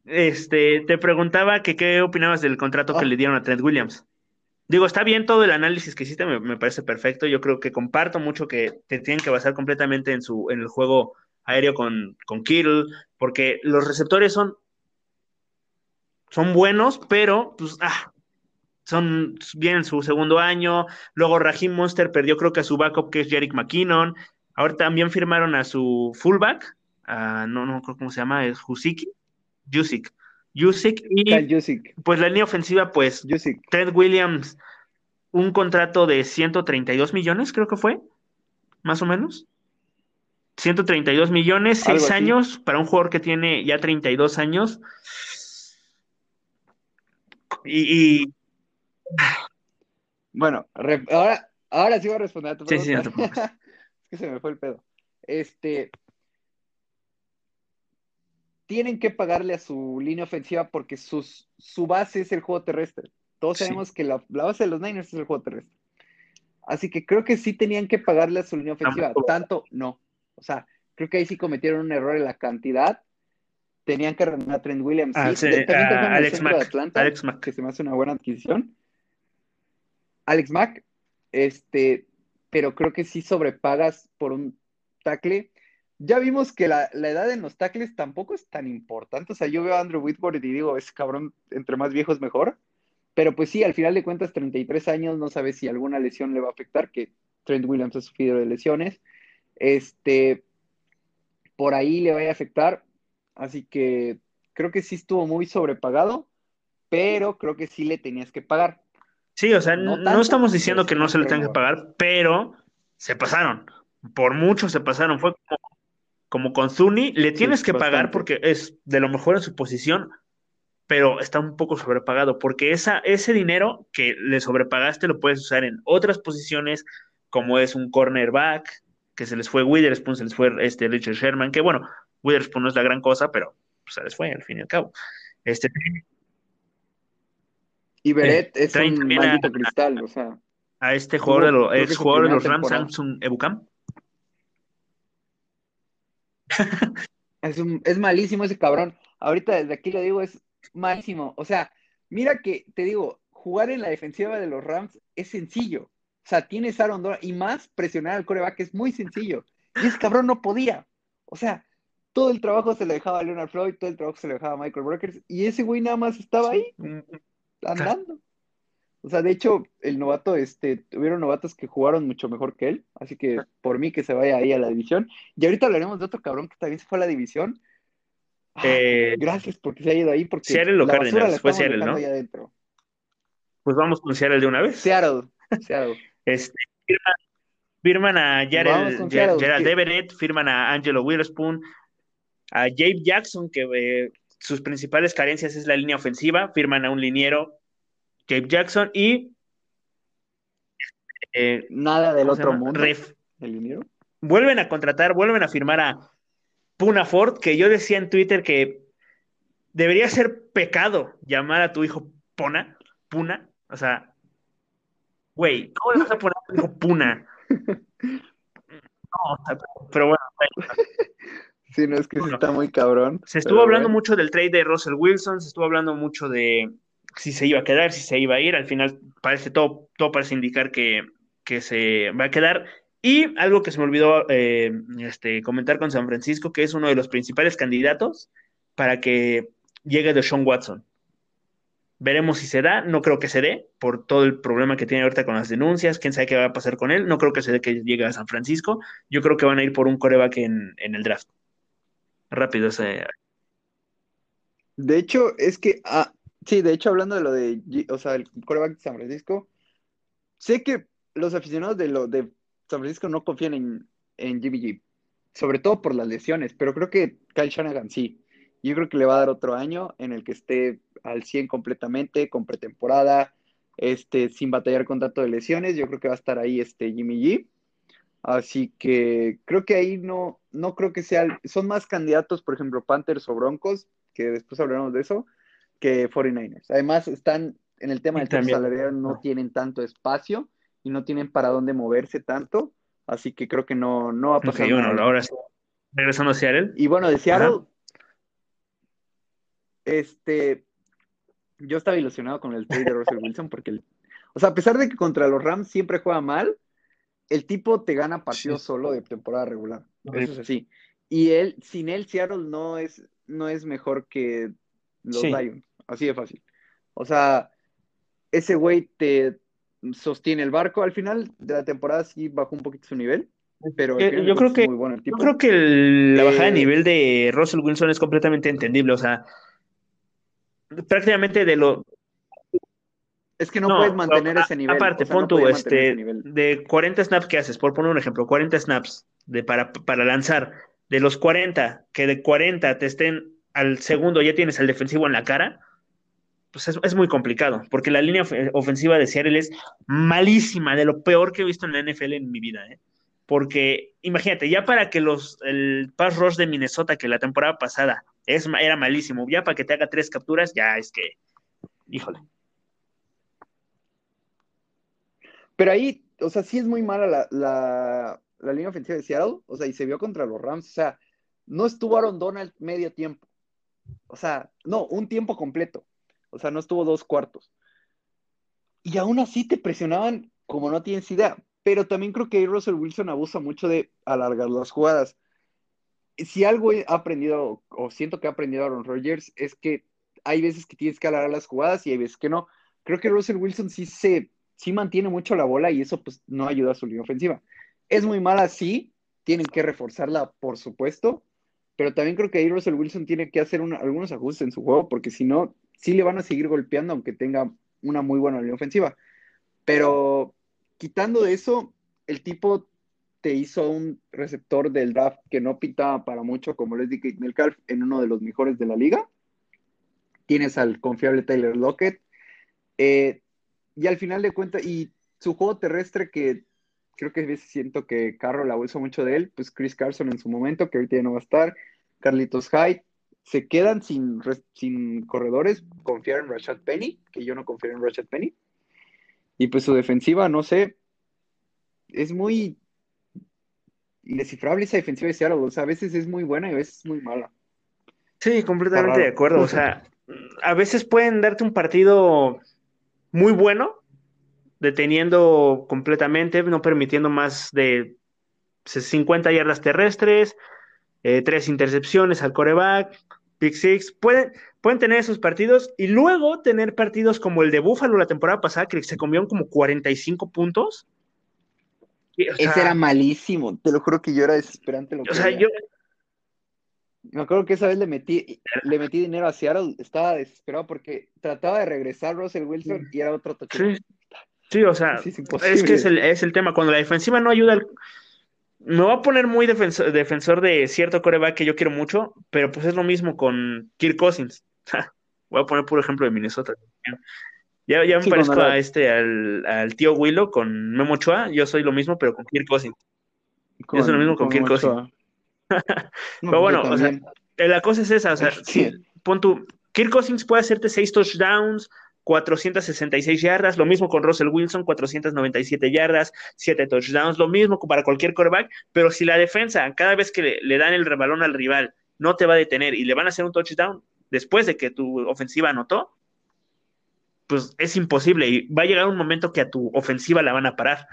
Este, te preguntaba que qué opinabas del contrato que ah. le dieron a Trent Williams. Digo, está bien todo el análisis que hiciste, me, parece perfecto. Yo creo que comparto mucho que te tienen que basar completamente en su, en el juego aéreo con, con Kittle, porque los receptores son, son buenos, pero pues, ah, son bien su segundo año. Luego Raheem Monster perdió, creo que a su backup, que es Jerick McKinnon. Ahora también firmaron a su fullback, no, no creo cómo se llama, es Husiki, Jusik. Yusik y pues la línea ofensiva, pues Ted Williams, un contrato de 132 millones, creo que fue, más o menos. 132 millones, seis años para un jugador que tiene ya 32 años. Y, bueno, ahora, ahora sí voy a responder a tu pregunta. Sí, sí, (laughs) es que se me fue el pedo. Este, tienen que pagarle a su línea ofensiva porque sus, su base es el juego terrestre. Todos sabemos que la, base de los Niners es el juego terrestre. Así que creo que sí tenían que pagarle a su línea ofensiva. Tanto, no. O sea, creo que ahí sí cometieron un error en la cantidad. Tenían que renovar a Trent Williams. Ah, sí, Alex Mack. Alex Mack. Que se me hace una buena adquisición. Alex Mack, este, pero creo que sí sobrepagas por un tackle ya vimos que la, edad en los tackles tampoco es tan importante. O sea, yo veo a Andrew Whitworth y digo, ese cabrón, entre más viejos mejor. Pero pues sí, al final de cuentas, 33 años, no sabe si alguna lesión le va a afectar, que Trent Williams ha sufrido de lesiones. Este, por ahí le va a afectar. Así que creo que sí estuvo muy sobrepagado, pero creo que sí le tenías que pagar. Sí, o sea, no, estamos diciendo que no se le tenga que pagar, pero se pasaron. Por mucho se pasaron. Fue como como con Zuni, le tienes que pagar porque es de lo mejor en su posición, pero está un poco sobrepagado, porque esa, ese dinero que le sobrepagaste lo puedes usar en otras posiciones, como es un cornerback, que se les fue Witherspoon, se les fue este Richard Sherman, que bueno, Witherspoon no es la gran cosa, pero pues, se les fue al fin y al cabo. Este, y Beret eh, es un maldito cristal, o sea. A este jugador de los, ex jugador de los Rams, Samsung Ebukam. Es, malísimo ese cabrón. Ahorita desde aquí lo digo, es malísimo. O sea, mira que te digo, jugar en la defensiva de los Rams es sencillo. O sea, tienes Aaron Donald y más presionar al coreback es muy sencillo. Y ese cabrón no podía. O sea, todo el trabajo se le dejaba a Leonard Floyd, todo el trabajo se le dejaba a Michael Brokers y ese güey nada más estaba ahí andando. O sea, de hecho, el novato, este, tuvieron novatos que jugaron mucho mejor que él, así que por mí que se vaya ahí a la división. Y ahorita hablaremos de otro cabrón que también se fue a la división. Ah, eh, gracias porque se ha ido ahí, porque Seattle o Cardinals, fue Seattle, ¿no? Pues vamos con Seattle de una vez. Seattle, Seattle. Este, firman, a Jared, Gerald Everett, firman a Angelo Witherspoon, a Jabe Jackson, que eh, sus principales carencias es la línea ofensiva, firman a un liniero Gabe Jackson y. Eh, Nada del otro mundo. Vuelven a contratar, vuelven a firmar a Puna Ford, que yo decía en Twitter que debería ser pecado llamar a tu hijo Puna, Puna, o sea, güey, ¿cómo le vas a poner a tu hijo Puna? (laughs) No, pero bueno. Sí, no es que está muy cabrón. Se estuvo hablando mucho del trade de Russell Wilson, se estuvo hablando mucho de, si se iba a quedar, si se iba a ir. Al final parece todo, todo parece indicar que, se va a quedar. Y algo que se me olvidó eh, este, comentar con San Francisco, que es uno de los principales candidatos para que llegue de Sean Watson. Veremos si se da, no creo que se dé, por todo el problema que tiene ahorita con las denuncias, quién sabe qué va a pasar con él, no creo que se dé que llegue a San Francisco, yo creo que van a ir por un coreback en, en el draft. Rápido ese. De hecho, es que, ah, sí, de hecho, hablando de lo de, o sea, el coreback de San Francisco, sé que los aficionados de, lo, de San Francisco no confían en, en Jimmy sobre todo por las lesiones, pero creo que Kyle Shanahan sí. Yo creo que le va a dar otro año en el que esté al 100 completamente, con pretemporada, este, sin batallar con tanto de lesiones. Yo creo que va a estar ahí este Jimmy G. Así que creo que ahí no, no creo que sea, son más candidatos, por ejemplo, Panthers o Broncos, que después hablaremos de eso, que 49ers. Además, están en el tema del tema salarial, no tienen tanto espacio y no tienen para dónde moverse tanto. Así que creo que no, no va a pasar. bueno, ahora sí. Regresando a Seattle. Y bueno, de Seattle, este, yo estaba ilusionado con el trade de Russell Wilson porque, o sea, a pesar de que contra los Rams siempre juega mal, el tipo te gana partidos solo de temporada regular. Eso es así. Y él, sin él, Seattle no es, no es mejor que los Lions. Así de fácil. O sea, ese güey te sostiene el barco. Al final de la temporada sí bajó un poquito su nivel. Pero yo creo que, yo creo que la bajada de eh, nivel de Russell Wilson es completamente entendible. O sea, prácticamente de lo. Es que no, puedes mantener ese nivel. Aparte, pon tú, este, de 40 snaps que haces, por poner un ejemplo, 40 snaps de, para, para lanzar, de los 40, que de 40 te estén al segundo, ya tienes al defensivo en la cara, pues es, muy complicado, porque la línea ofensiva de Seattle es malísima, de lo peor que he visto en la NFL en mi vida, ¿eh? Porque imagínate, ya para que los, el pass rush de Minnesota, que la temporada pasada es, era malísimo. Ya para que te haga tres capturas, ya es que, híjole. Pero ahí, o sea, sí es muy mala la, línea ofensiva de Seattle, o sea, y se vio contra los Rams, o sea, no estuvo Aaron Donald medio tiempo, o sea, no, un tiempo completo, o sea, no estuvo dos cuartos. Y aún así te presionaban como no tienes idea, pero también creo que Russell Wilson abusa mucho de alargar las jugadas si algo he aprendido, o siento que ha aprendido Aaron Rodgers, es que hay veces que tienes que alargar las jugadas y hay veces que no. Creo que Russell Wilson sí se, sí mantiene mucho la bola y eso pues no ayuda a su línea ofensiva. Es muy mala, sí, tienen que reforzarla, por supuesto, pero también creo que ahí Russell Wilson tiene que hacer algunos ajustes en su juego, porque si no, sí le van a seguir golpeando aunque tenga una muy buena línea ofensiva. Pero quitando de eso, el tipo te hizo un receptor del draft que no pintaba para mucho, como les dije Melcalf, en uno de los mejores de la liga. Tienes al confiable Taylor Lockett. Eh, y al final de cuentas, y su juego terrestre que creo que siento que Carroll abuso mucho de él, pues Chris Carson en su momento, que ahorita ya no va a estar, Carlitos Hyde, se quedan sin, sin corredores, confiar en Rashad Penny, que yo no confío en Rashad Penny. Y pues su defensiva, no sé, es muy indescifrable esa defensiva de Seattle. O sea, a veces es muy buena y a veces es muy mala. Sí, completamente de acuerdo. O sea, a veces pueden darte un partido muy bueno, deteniendo completamente, no permitiendo más de 50 yardas terrestres, eh, tres intercepciones al coreback, pick six. Pueden, pueden tener esos partidos y luego tener partidos como el de Buffalo la temporada pasada, que se comieron como 45 puntos ese era malísimo, te lo juro que yo era desesperante. Lo o sea, yo... Me acuerdo que esa vez le metí, le metí dinero a Seattle, estaba desesperado porque trataba de regresar Russell Wilson y era otro touchdown. Sí, o sea, es, que es el, es el, tema, cuando la defensiva no ayuda, me voy a poner muy defensor, defensor de cierto coreback que yo quiero mucho, pero pues es lo mismo con Kirk Cousins. (laughs) voy a poner por ejemplo de Minnesota. Ya, ya me parezco a este, al, tío Willow con Memo Ochoa. Yo soy lo mismo, pero con Kirk Cousins. yo soy lo mismo con, Kirk Cousins. (laughs) pero bueno, o sea, la cosa es esa. O sea, (laughs) pon tu. Kirk Cousins puede hacerte seis touchdowns, 466 yardas, lo mismo con Russell Wilson, 497 yardas, 7 touchdowns, lo mismo para cualquier quarterback, pero si la defensa, cada vez que le, dan el rebalón al rival, no te va a detener y le van a hacer un touchdown después de que tu ofensiva anotó, pues es imposible y va a llegar un momento que a tu ofensiva la van a parar.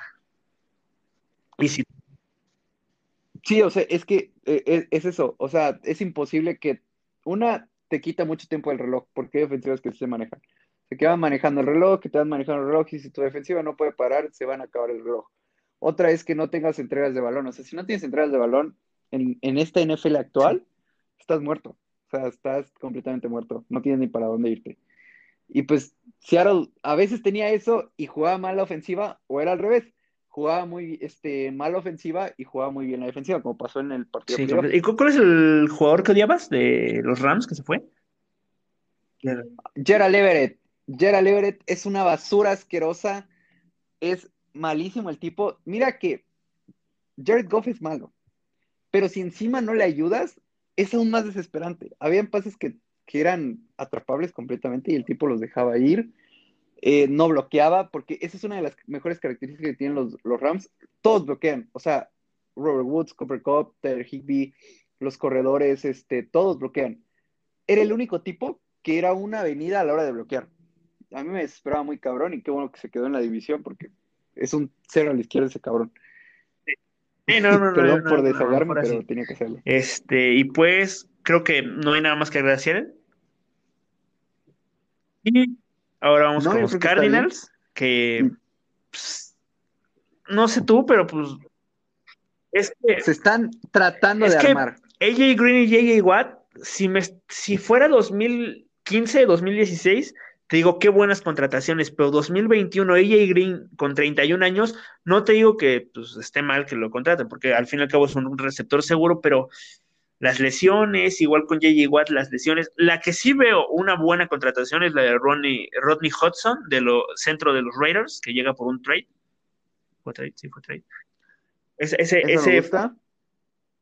Y si Sí, o sea, es que eh, es, es eso, o sea, es imposible que una te quita mucho tiempo el reloj, porque hay ofensivas que se manejan. Se quedan manejando el reloj, que te van manejando el reloj, y si tu defensiva no puede parar, se van a acabar el reloj. Otra es que no tengas entregas de balón. O sea, si no tienes entregas de balón en, en esta NFL actual, estás muerto. O sea, estás completamente muerto. No tienes ni para dónde irte. Y pues Seattle a veces tenía eso y jugaba mal la ofensiva, o era al revés. Jugaba muy este, mal la ofensiva y jugaba muy bien la defensiva, como pasó en el partido. Sí. ¿Y cu- cuál es el jugador que odiabas de los Rams que se fue? Gerald Everett. Gerald Everett es una basura asquerosa. Es malísimo el tipo. Mira que Jared Goff es malo. Pero si encima no le ayudas, es aún más desesperante. Habían pases que, que eran atrapables completamente y el tipo los dejaba ir. Eh, no bloqueaba, porque esa es una de las mejores características que tienen los, los Rams. Todos bloquean. O sea, Robert Woods, Cooper Cup, Tyler Higby, los corredores, este, todos bloquean. Era el único tipo que era una avenida a la hora de bloquear. A mí me desesperaba muy cabrón y qué bueno que se quedó en la división porque es un cero a la izquierda ese cabrón. Sí, no, no, no, (laughs) Perdón no, por desahogarme, pero tenía que hacerlo. Este, y pues creo que no hay nada más que agradecer. Y ahora vamos con los Cardinals, que Mm. pues, no sé tú, pero pues es que Se están tratando Es de que- armar. AJ Green y JJ Watt, si, me, si fuera 2015, 2016, te digo qué buenas contrataciones, pero 2021, AJ Green con 31 años, no te digo que pues, esté mal que lo contraten, porque al fin y al cabo es un receptor seguro, pero las lesiones, igual con JJ Watt, las lesiones, la que sí veo una buena contratación es la de Rodney, Rodney Hudson, de lo centro de los Raiders, que llega por un trade. ¿Fue trade? Sí, fue trade. Ese, ese, ¿Eso me ese gusta?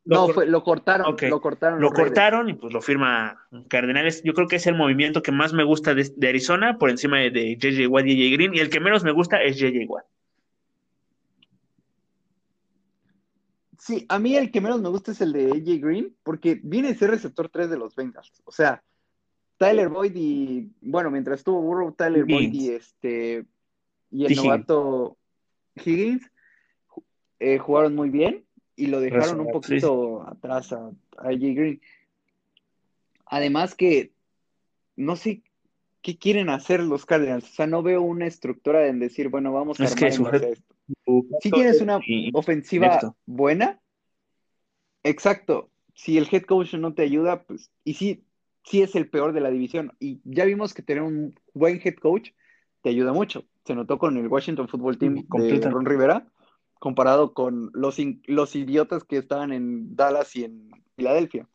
Lo No, fue, lo cortaron, Ok. lo cortaron. lo cortaron y pues lo firma Cardenales. Yo creo que es el movimiento que más me gusta de, de Arizona por encima de, de JJ Watt y JJ Green. Y el que menos me gusta es JJ Watt. Sí, a mí el que menos me gusta es el de AJ Green, porque viene a ser receptor 3 de los Bengals. O sea, Tyler Boyd y, bueno, mientras estuvo Burrow, Tyler Boyd y este y el Y novato Higgins eh, jugaron muy bien y lo dejaron un sí, poquito atrás a, a AJ Green. Además que no sé qué quieren hacer los Cardinals. O sea, no veo una estructura en decir, bueno, vamos a Es que esto. Si tienes una ofensiva buena, exacto. Si el head coach no te ayuda, pues, y sí, sí es el peor de la división. Y ya vimos que tener un buen head coach te ayuda mucho. Se notó con el Washington Football Team de. Ron Rivera, comparado con los, los idiotas que estaban en Dallas y en Filadelfia.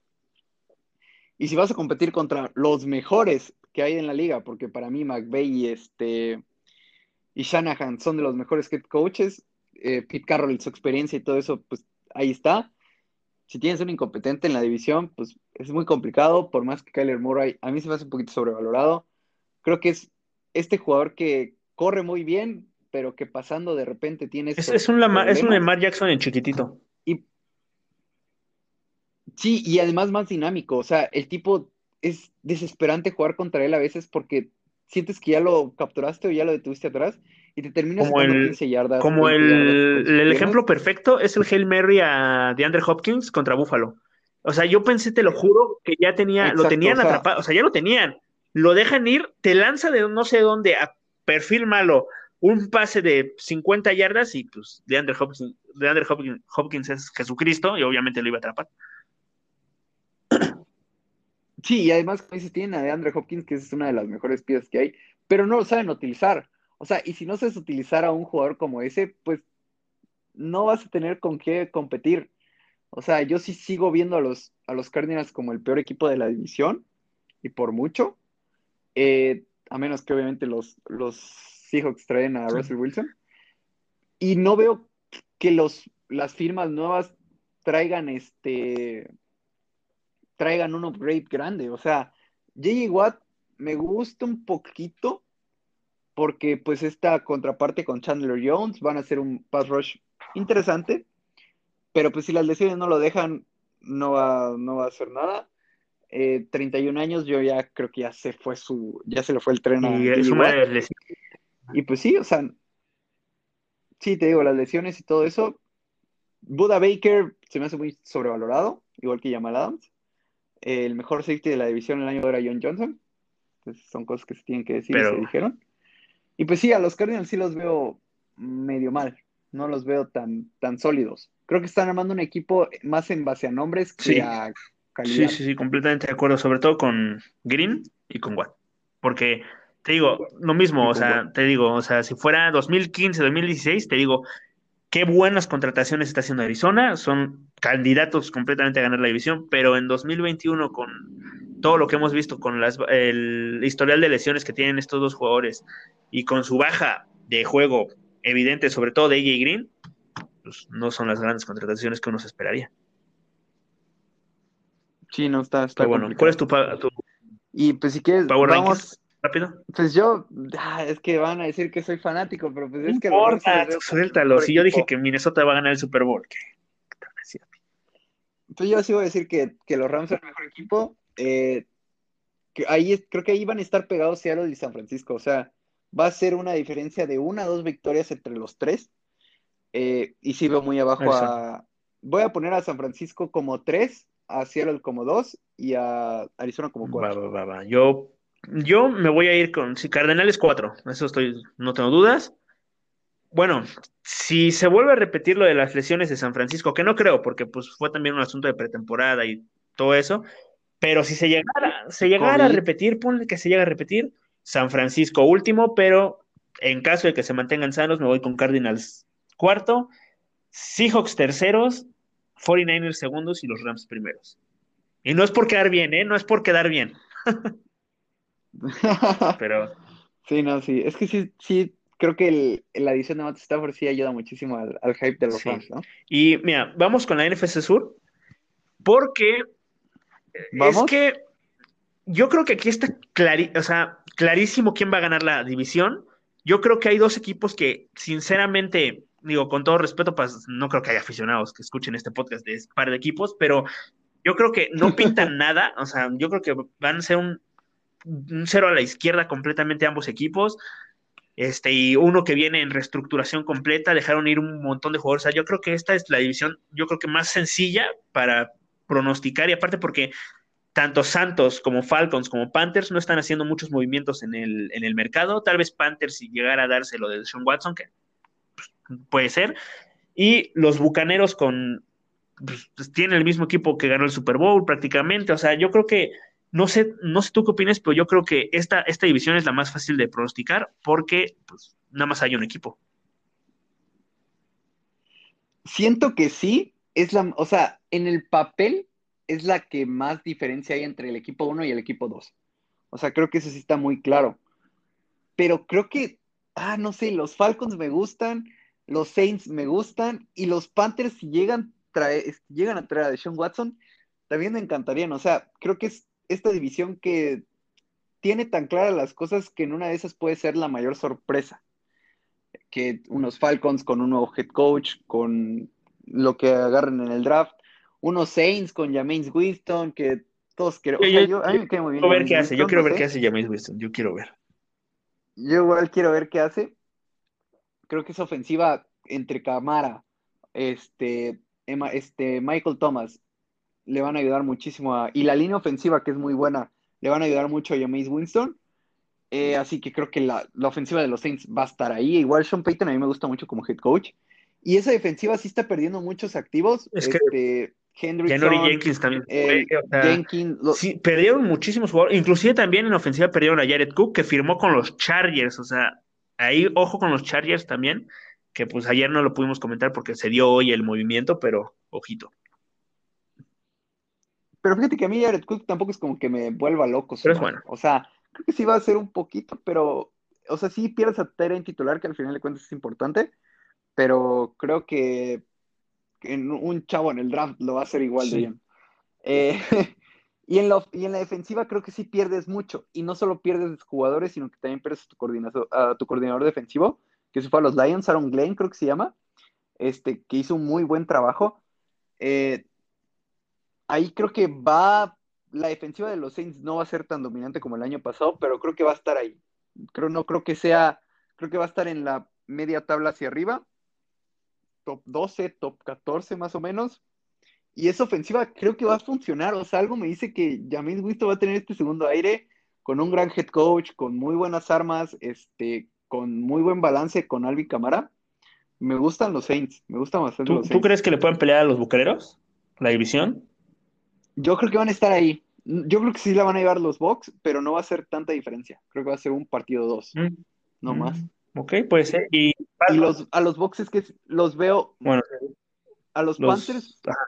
Y si vas a competir contra los mejores que hay en la liga, porque para mí McVay y este y Shanahan son de los mejores head coaches, eh, Pete Carroll, su experiencia y todo eso, pues ahí está. Si tienes un incompetente en la división, pues es muy complicado, por más que Kyler Murray, a mí se me hace un poquito sobrevalorado. Creo que es este jugador que corre muy bien, pero que pasando de repente tiene Es, un Lamar, es un. Lamar Jackson en chiquitito. Y sí, y además más dinámico. O sea, el tipo es desesperante jugar contra él a veces porque sientes que ya lo capturaste o ya lo detuviste atrás y te terminas Como el- 15 yardas. Como 20 yardas con el, el ejemplo perfecto es el Hail Mary a DeAndre Hopkins contra Buffalo. O sea, yo pensé, te lo juro, que ya tenía, lo tenían o sea- atrapado, o sea, ya lo tenían. Lo dejan ir, te lanza de no sé dónde, a perfil malo, un pase de 50 yardas y pues DeAndre Hopkins, DeAndre Hopkins, Hopkins es Jesucristo y obviamente lo iba a atrapar. (clears throat) Sí, y además, como dices, tienen a DeAndre Hopkins, que es una de las mejores piezas que hay, pero no lo saben utilizar. O sea, y si no sabes utilizar a un jugador como ese, pues no vas a tener con qué competir. O sea, yo sí sigo viendo a los, a los Cardinals como el peor equipo de la división, y por mucho, eh, a menos que obviamente los, los Seahawks traen a. Russell Wilson. Y no veo que los, las firmas nuevas traigan este traigan un upgrade grande. O sea, J.J. Watt me gusta un poquito porque pues esta contraparte con Chandler Jones van a ser un pass rush interesante, pero pues si las lesiones no lo dejan, no va, no va a hacer nada. Eh, 31 años, yo ya creo que ya se fue su, ya se le fue el tren a Y J.J. es una. Y pues sí, o sea, sí, te digo, las lesiones y todo eso. Buda Baker se me hace muy sobrevalorado, igual que Jamal Adams. El mejor safety de la división el año era John Johnson. Entonces son cosas que se tienen que decir y se dijeron. Y pues sí, a los Cardinals sí los veo medio mal. No los veo tan, tan sólidos. Creo que están armando un equipo más en base a nombres que a calidad. Sí, sí, sí, completamente de acuerdo. Sobre todo con Green y con Watt. Porque te digo, lo mismo, o sea, te digo, o sea, si fuera 2015, 2016, te digo, qué buenas contrataciones está haciendo Arizona, son candidatos completamente a ganar la división, pero en 2021 con todo lo que hemos visto, con las, el historial de lesiones que tienen estos dos jugadores y con su baja de juego evidente, sobre todo de AJ Green, pues no son las grandes contrataciones que uno se esperaría. Sí, no está, está bueno. ¿Cuál es tu, y pues si quieres, vamos, rápido. Pues yo, ah, es que van a decir que soy fanático, pero pues es que... importa, suéltalo. Si yo dije que Minnesota va a ganar el Super Bowl, ¿qué? Entonces yo sí voy a decir que, los Rams son el mejor equipo. Eh, que ahí creo que ahí van a estar pegados Seattle y San Francisco. O sea, va a ser una diferencia de una o dos victorias entre los tres. Eh, y sí veo muy abajo a... Voy a poner a San Francisco como tres, a Seattle como dos y a Arizona como cuatro. Yo yo me voy a ir con si Cardenales 4, eso estoy, no tengo dudas. Bueno, si se vuelve a repetir lo de las lesiones de San Francisco, que no creo, porque pues fue también un asunto de pretemporada y todo eso, pero si se llegara, se llegara a repetir, ponle que se llegue a repetir, San Francisco último, pero en caso de que se mantengan sanos, me voy con Cardinals cuarto, Seahawks terceros, 49ers segundos y los Rams primeros. Y no es por quedar bien, ¿eh? No es por quedar bien. (laughs) Pero. (laughs) sí, no, sí. Es que sí, sí, creo que la edición de Matt Stafford sí ayuda muchísimo al, hype de los fans, ¿no? Y mira, vamos con la NFC Sur, porque es que yo creo que aquí está o sea, clarísimo quién va a ganar la división. Yo creo que hay dos equipos que, sinceramente, digo, con todo respeto, pues no creo que haya aficionados que escuchen este podcast de par de equipos, pero yo creo que no pintan (laughs) nada. O sea, yo creo que van a ser un un cero a la izquierda completamente ambos equipos. Este, y uno que viene en reestructuración completa, dejaron ir un montón de jugadores. Yo creo que esta es la división, yo creo que más sencilla para pronosticar, y aparte porque tanto Santos como Falcons como Panthers no están haciendo muchos movimientos en el, en el mercado. Tal vez Panthers si llegara a darse lo de Sean Watson, que pues, puede ser. Y los Bucaneros con pues, tienen el mismo equipo que ganó el Super Bowl prácticamente. O sea, yo creo que no sé, no sé tú qué opinas, pero yo creo que esta, esta división es la más fácil de pronosticar porque pues, nada más hay un equipo. Siento que sí, es la, o sea, en el papel es la que más diferencia hay entre el equipo 1 y el equipo 2. O sea, creo que eso sí está muy claro. Pero creo que, ah, no sé, los Falcons me gustan, los Saints me gustan y los Panthers si llegan, llegan a traer a Deshaun Watson, también me encantarían. O sea, creo que es esta división que tiene tan claras las cosas que en una de esas puede ser la mayor sorpresa. Que unos Falcons con un nuevo head coach, con lo que agarren en el draft, unos Saints con James Winston, que todos quieren. yo, quiero ver qué hace, yo quiero ver qué hace James Winston, yo quiero ver. Yo igual quiero ver qué hace. Creo que es ofensiva entre Camara, este, este, Michael Thomas le van a ayudar muchísimo a... Y la línea ofensiva, que es muy buena, le van a ayudar mucho a James Winston. Eh, así que creo que la, ofensiva de los Saints va a estar ahí. Igual Sean Payton a mí me gusta mucho como head coach. Y esa defensiva sí está perdiendo muchos activos. Es que este, Jenkins también. Sí, perdieron muchísimos jugadores. Inclusive también en ofensiva perdieron a Jared Cook, que firmó con los Chargers. O sea, ahí ojo con los Chargers también, que pues ayer no lo pudimos comentar porque se dio hoy el movimiento, pero ojito. Pero fíjate que a mí Jared Cook tampoco es como que me vuelva loco. Pero es bueno. O sea, creo que sí va a ser un poquito, pero, o sea, sí pierdes a en titular, que al final de cuentas es importante, pero creo que en un chavo en el draft lo va a hacer igual de bien. Eh, (laughs) y, en la, y en la defensiva creo que sí pierdes mucho, y no solo pierdes jugadores, sino que también pierdes tu, coordinador, a tu coordinador defensivo, que se fue a los Lions, Aaron Glenn creo que se llama, este, que hizo un muy buen trabajo. Eh, ahí creo que va, la defensiva de los Saints no va a ser tan dominante como el año pasado, pero creo que va a estar ahí. Creo, no creo que sea, creo que va a estar en la media tabla hacia arriba, top 12, top 14 más o menos. y esa ofensiva creo que va a funcionar. O sea, algo me dice que James Winston va a tener este segundo aire con un gran head coach, con muy buenas armas, este, con muy buen balance con Alvin Camara. Me gustan los Saints, me gustan bastante ¿Tú, los ¿Tú Saints. crees que le pueden pelear a los bucaneros? ¿La división? Yo creo que van a estar ahí. Yo creo que sí la van a llevar los Bucks, pero no va a ser tanta diferencia. Creo que va a ser un partido dos, Mm, no mm, más. Ok, puede ser. Y, Y los, a los Bucks es que los veo, bueno, a los, los- Panthers, ajá,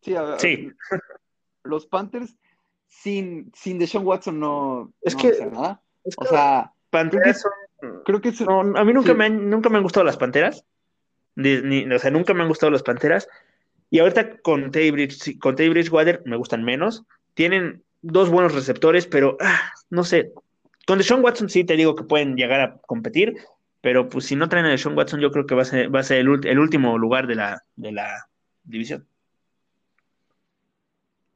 sí, a- Sí. (laughs) los Panthers sin, sin Deshaun Watson no, Es no que- hacer nada. es O que sea, Panteras son- creo que es, no, a mí nunca, Sí. me han, nunca me han gustado las Panteras. Ni- ni- o sea, nunca me han gustado las Panteras. Y ahorita con Teddy, Bridge- con Teddy Bridgewater me gustan menos. Tienen dos buenos receptores, pero ah, no sé. Con Deshaun Watson sí te digo que pueden llegar a competir, pero pues si no traen a Deshaun Watson, yo creo que va a ser, va a ser el, último lugar de la, de la división.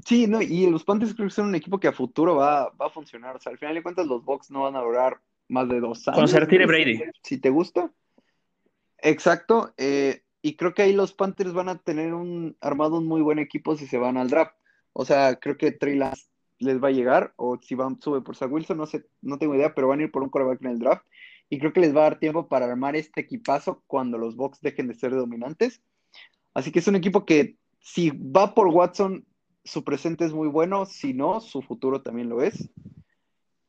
Sí, no, y los Panthers creo que son un equipo que a futuro va, va a funcionar. O sea, al final de cuentas, los Bucks no van a durar más de dos años. Cuando se retire Brady. Si te gusta. Exacto. eh, y creo que ahí los Panthers van a tener un armado un muy buen equipo si se van al draft. O sea, creo que Trey Lance les va a llegar, o si van, sube por Zach Wilson, no sé, no tengo idea, pero van a ir por un quarterback en el draft. Y creo que les va a dar tiempo para armar este equipazo cuando los Bucks dejen de ser dominantes. Así que es un equipo que si va por Watson, su presente es muy bueno, si no, su futuro también lo es.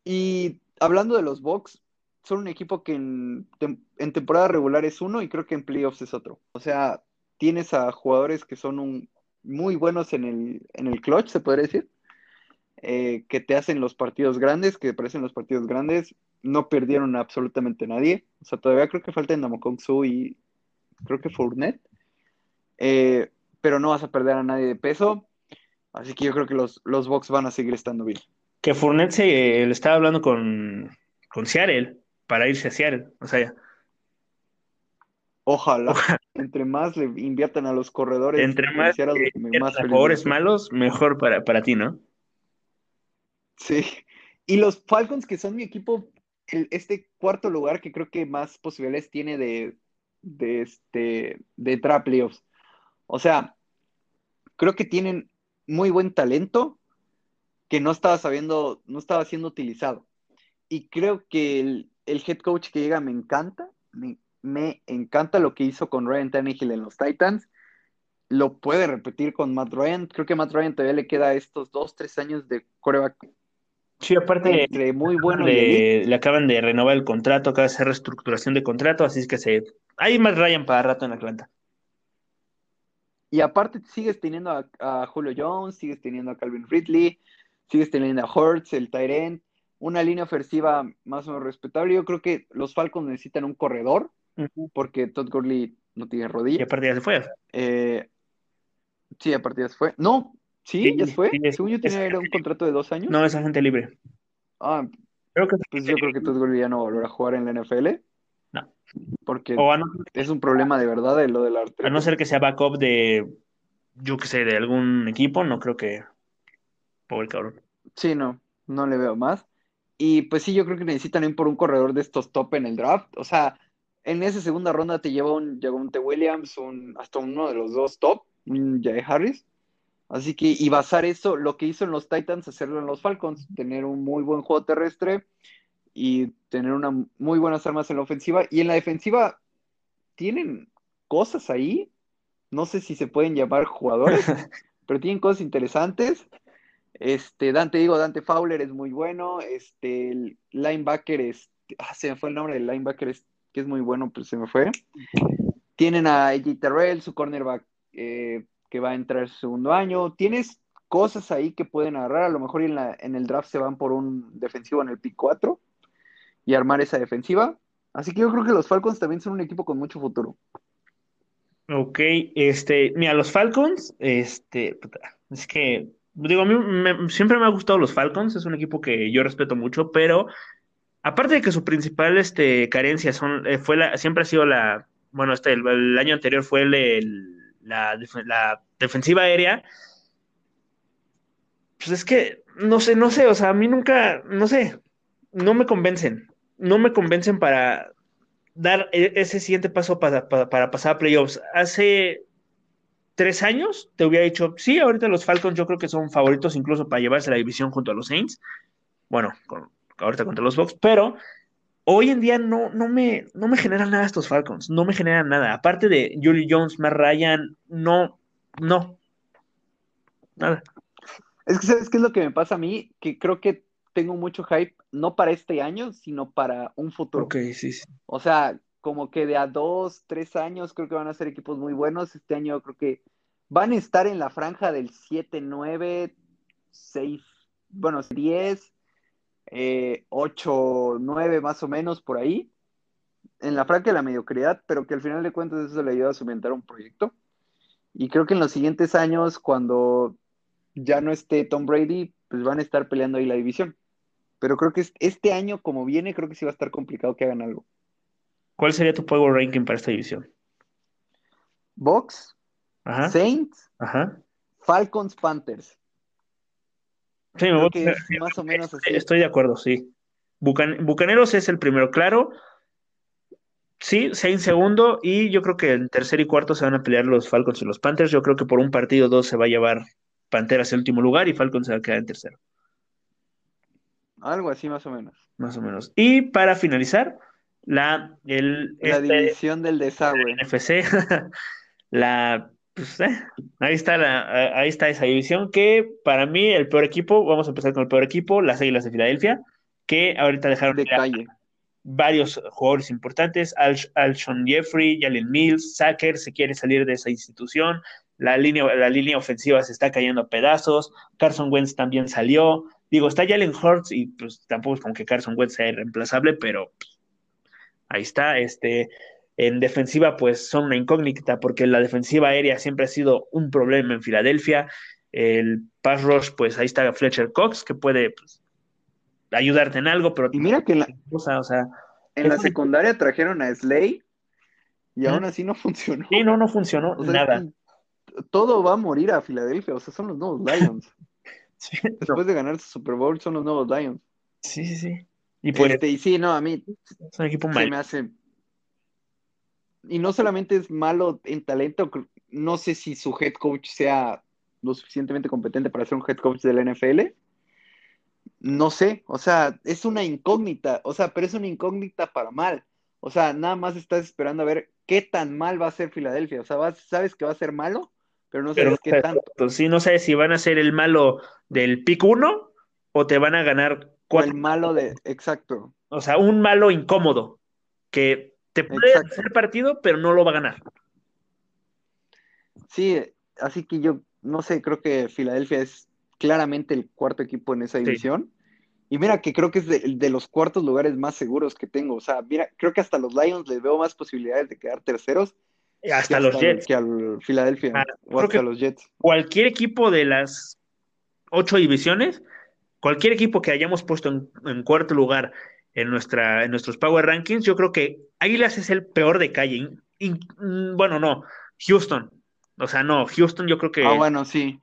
Y hablando de los Bucks, son un equipo que en, en temporada regular es uno y creo que en playoffs es otro. O sea, tienes a jugadores que son un- muy buenos en el, en el clutch, se podría decir, eh, que te hacen los partidos grandes, que parecen los partidos grandes, no perdieron a absolutamente nadie. O sea, todavía creo que falta Namokong Su y creo que Fournette. Eh, pero no vas a perder a nadie de peso. Así que yo creo que los, los Bucks van a seguir estando bien. Que Fournette se eh, le estaba hablando con, con Seattle para irse a Seattle. O sea, Ojalá. Entre más le inviertan a los corredores, entre más, eh, más malos, mejor para, para ti, ¿no? Sí. Y los Falcons, que son mi equipo, el- este cuarto lugar que creo que más posibilidades tiene de, de, este, de a playoffs. O sea, creo que tienen muy buen talento que no estaba sabiendo, no estaba siendo utilizado. Y creo que el, el head coach que llega me encanta, me, me encanta lo que hizo con Ryan Tannehill en los Titans. Lo puede repetir con Matt Ryan. Creo que a Matt Ryan todavía le queda estos dos, tres años de coreback Sí, aparte entre muy bueno le, le acaban de renovar el contrato, acaba de hacer reestructuración de contrato, así es que se hay más Ryan para rato en Atlanta. Y aparte sigues teniendo a, a Julio Jones, sigues teniendo a Calvin Ridley, sigues teniendo a Hurts, el Tyrant, una línea ofensiva más o menos respetable. Yo creo que los Falcons necesitan un corredor, porque Todd Gurley no tiene Y rodilla. aparte ya se fue. Eh, sí, aparte ya se fue. No, sí, Sí, ya se fue. sí, Según yo tenía era un contrato de dos años. No, es agente libre. Ah, Creo que pues yo creo que Todd Gurley ya no va a volver a jugar en la NFL. No. Porque o a no, es un problema de verdad de lo del arte. a no ser que sea backup de, yo que sé, de algún equipo, no creo que. Pobre cabrón. Sí, no, no le veo más. Y pues sí, yo creo que necesitan ir por un corredor de estos top en el draft. O sea, en esa segunda ronda te lleva un Javonte Williams, un, hasta uno de los dos top, un Jae Harris. Así que, y basar eso, lo que hizo en los Titans, hacerlo en los Falcons, tener un muy buen juego terrestre y tener una muy buenas armas en la ofensiva. Y en la defensiva tienen cosas ahí, no sé si se pueden llamar jugadores, (laughs) pero tienen cosas interesantes. Este, Dante, digo, Dante Fowler es muy bueno. Este, el linebacker es, ah, se me fue el nombre del linebacker, es, que es muy bueno, pero se me fue. Tienen a AJ Terrell, su cornerback, eh, que va a entrar su segundo año. Tienes cosas ahí que pueden agarrar. A lo mejor en, la, en el draft se van por un defensivo en el pick 4 y armar esa defensiva. Así que yo creo que los Falcons también son un equipo con mucho futuro. Ok, este, mira, los Falcons, este, es que, digo, a mí me- siempre me ha gustado los Falcons, es un equipo que yo respeto mucho, pero aparte de que su principal, este, carencia son, eh, fue la, siempre ha sido la, bueno, este, el, año anterior fue la defensiva aérea, pues es que, no sé, no sé, o sea, a mí nunca, no sé, no me convencen, no me convencen para dar e- ese siguiente paso para, para, para pasar a playoffs. Hace tres años, te hubiera dicho, sí, ahorita los Falcons yo creo que son favoritos incluso para llevarse la división junto a los Saints. Bueno, ahorita contra los Bucks, pero hoy en día no, no, me, no me generan nada estos Falcons, no me generan nada. Aparte de Julie Jones, Matt Ryan, no, no, nada. Es que, ¿sabes qué es lo que me pasa a mí? Que creo que tengo mucho hype, no para este año, sino para un futuro. Ok, sí, sí. O sea, como que de a dos, tres años creo que van a ser equipos muy buenos. Este año creo que van a estar en la franja del 7, 9, 6, bueno, 10, eh, 8, 9 más o menos por ahí. En la franja de la mediocridad, pero que al final de cuentas eso le ayuda a cimentar un proyecto. Y creo que en los siguientes años, cuando ya no esté Tom Brady, pues van a estar peleando ahí la división. Pero creo que este año, como viene, creo que sí va a estar complicado que hagan algo. ¿Cuál sería tu power ranking para esta división? Box, Saints, Falcons, Panthers. Sí, me voy más o menos así. Estoy de acuerdo, sí. Bucaneros es el primero, claro. Sí, Saints segundo y yo creo que en tercer y cuarto se van a pelear los Falcons y los Panthers. Yo creo que por un partido dos se va a llevar Panteras el último lugar y Falcons se va a quedar en tercero. Algo así más o menos. Más o menos. Y para finalizar, la, el, la este, división del desagüe. NFC, (laughs) la, pues, eh, ahí, está la, ahí está esa división que para mí el peor equipo, vamos a empezar con el peor equipo, las Águilas de Filadelfia, que ahorita dejaron de calle. varios jugadores importantes, Al, Alshon Jeffrey, Jalen Mills, Sacker se quiere salir de esa institución, la línea, la línea ofensiva se está cayendo a pedazos, Carson Wentz también salió, Digo, está Jalen Hurts y pues tampoco es como que Carson Wentz sea irreemplazable, pero ahí está. Este, en defensiva, pues son una incógnita porque la defensiva aérea siempre ha sido un problema en Filadelfia. El pass rush, pues ahí está Fletcher Cox, que puede pues, ayudarte en algo, pero. Y mira que en la, o sea, en la secundaria trajeron a Slay y aún así no (laughs) funcionó. Sí, no, no funcionó nada. Todo va a morir a Filadelfia, o sea, son los nuevos (laughs) Lions. Después de ganar su Super Bowl son los nuevos Lions. Sí, sí, sí. Y, pues, este, y sí, no, a mí es un equipo se me hace. Y no solamente es malo en talento, no sé si su head coach sea lo suficientemente competente para ser un head coach del NFL. No sé, o sea, es una incógnita, o sea, pero es una incógnita para mal. O sea, nada más estás esperando a ver qué tan mal va a ser Filadelfia. O sea, sabes que va a ser malo, pero no sabes qué tanto. Sí, no sabes si van a ser el malo del pick 1 o te van a ganar cuatro. el malo de, exacto. O sea, un malo incómodo que te puede hacer partido, pero no lo va a ganar. Sí, así que yo no sé, creo que Filadelfia es claramente el cuarto equipo en esa división. Y mira que creo que es de, los cuartos lugares más seguros que tengo. O sea, mira, creo que hasta los Lions les veo más posibilidades de quedar terceros. Hasta, los Jets. Que al Filadelfia. Ah, o hasta los Jets. Cualquier equipo de las ocho divisiones, cualquier equipo que hayamos puesto en, cuarto lugar en, nuestra, en nuestros Power Rankings, yo creo que Águilas es el peor de calle. Mm, bueno, no, Houston. O sea, no, Houston yo creo que... Ah, bueno, sí.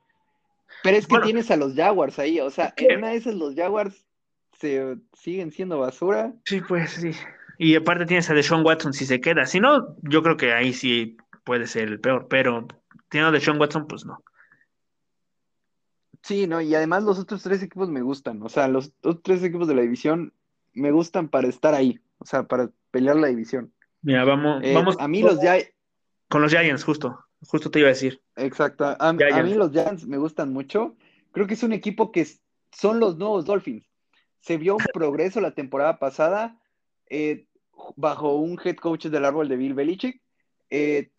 Pero es que tienes a los Jaguars ahí, o sea, en una de esas los Jaguars se siguen siendo basura. Sí, pues sí. Y aparte tienes a Deshaun Watson si se queda. Si no, yo creo que ahí sí puede ser el peor, pero teniendo a Deshaun Watson, pues no. Sí, no, y además los otros tres equipos me gustan. O sea, los otros tres equipos de la división me gustan para estar ahí. O sea, para pelear la división. Mira, vamos, eh, vamos. A mí los Giants. Con los Giants, justo. Justo te iba a decir. Exacto. A, mí los Giants me gustan mucho. Creo que es un equipo que son los nuevos Dolphins. Se vio un progreso la temporada pasada eh, bajo un head coach del árbol de Bill Belichick. Eh,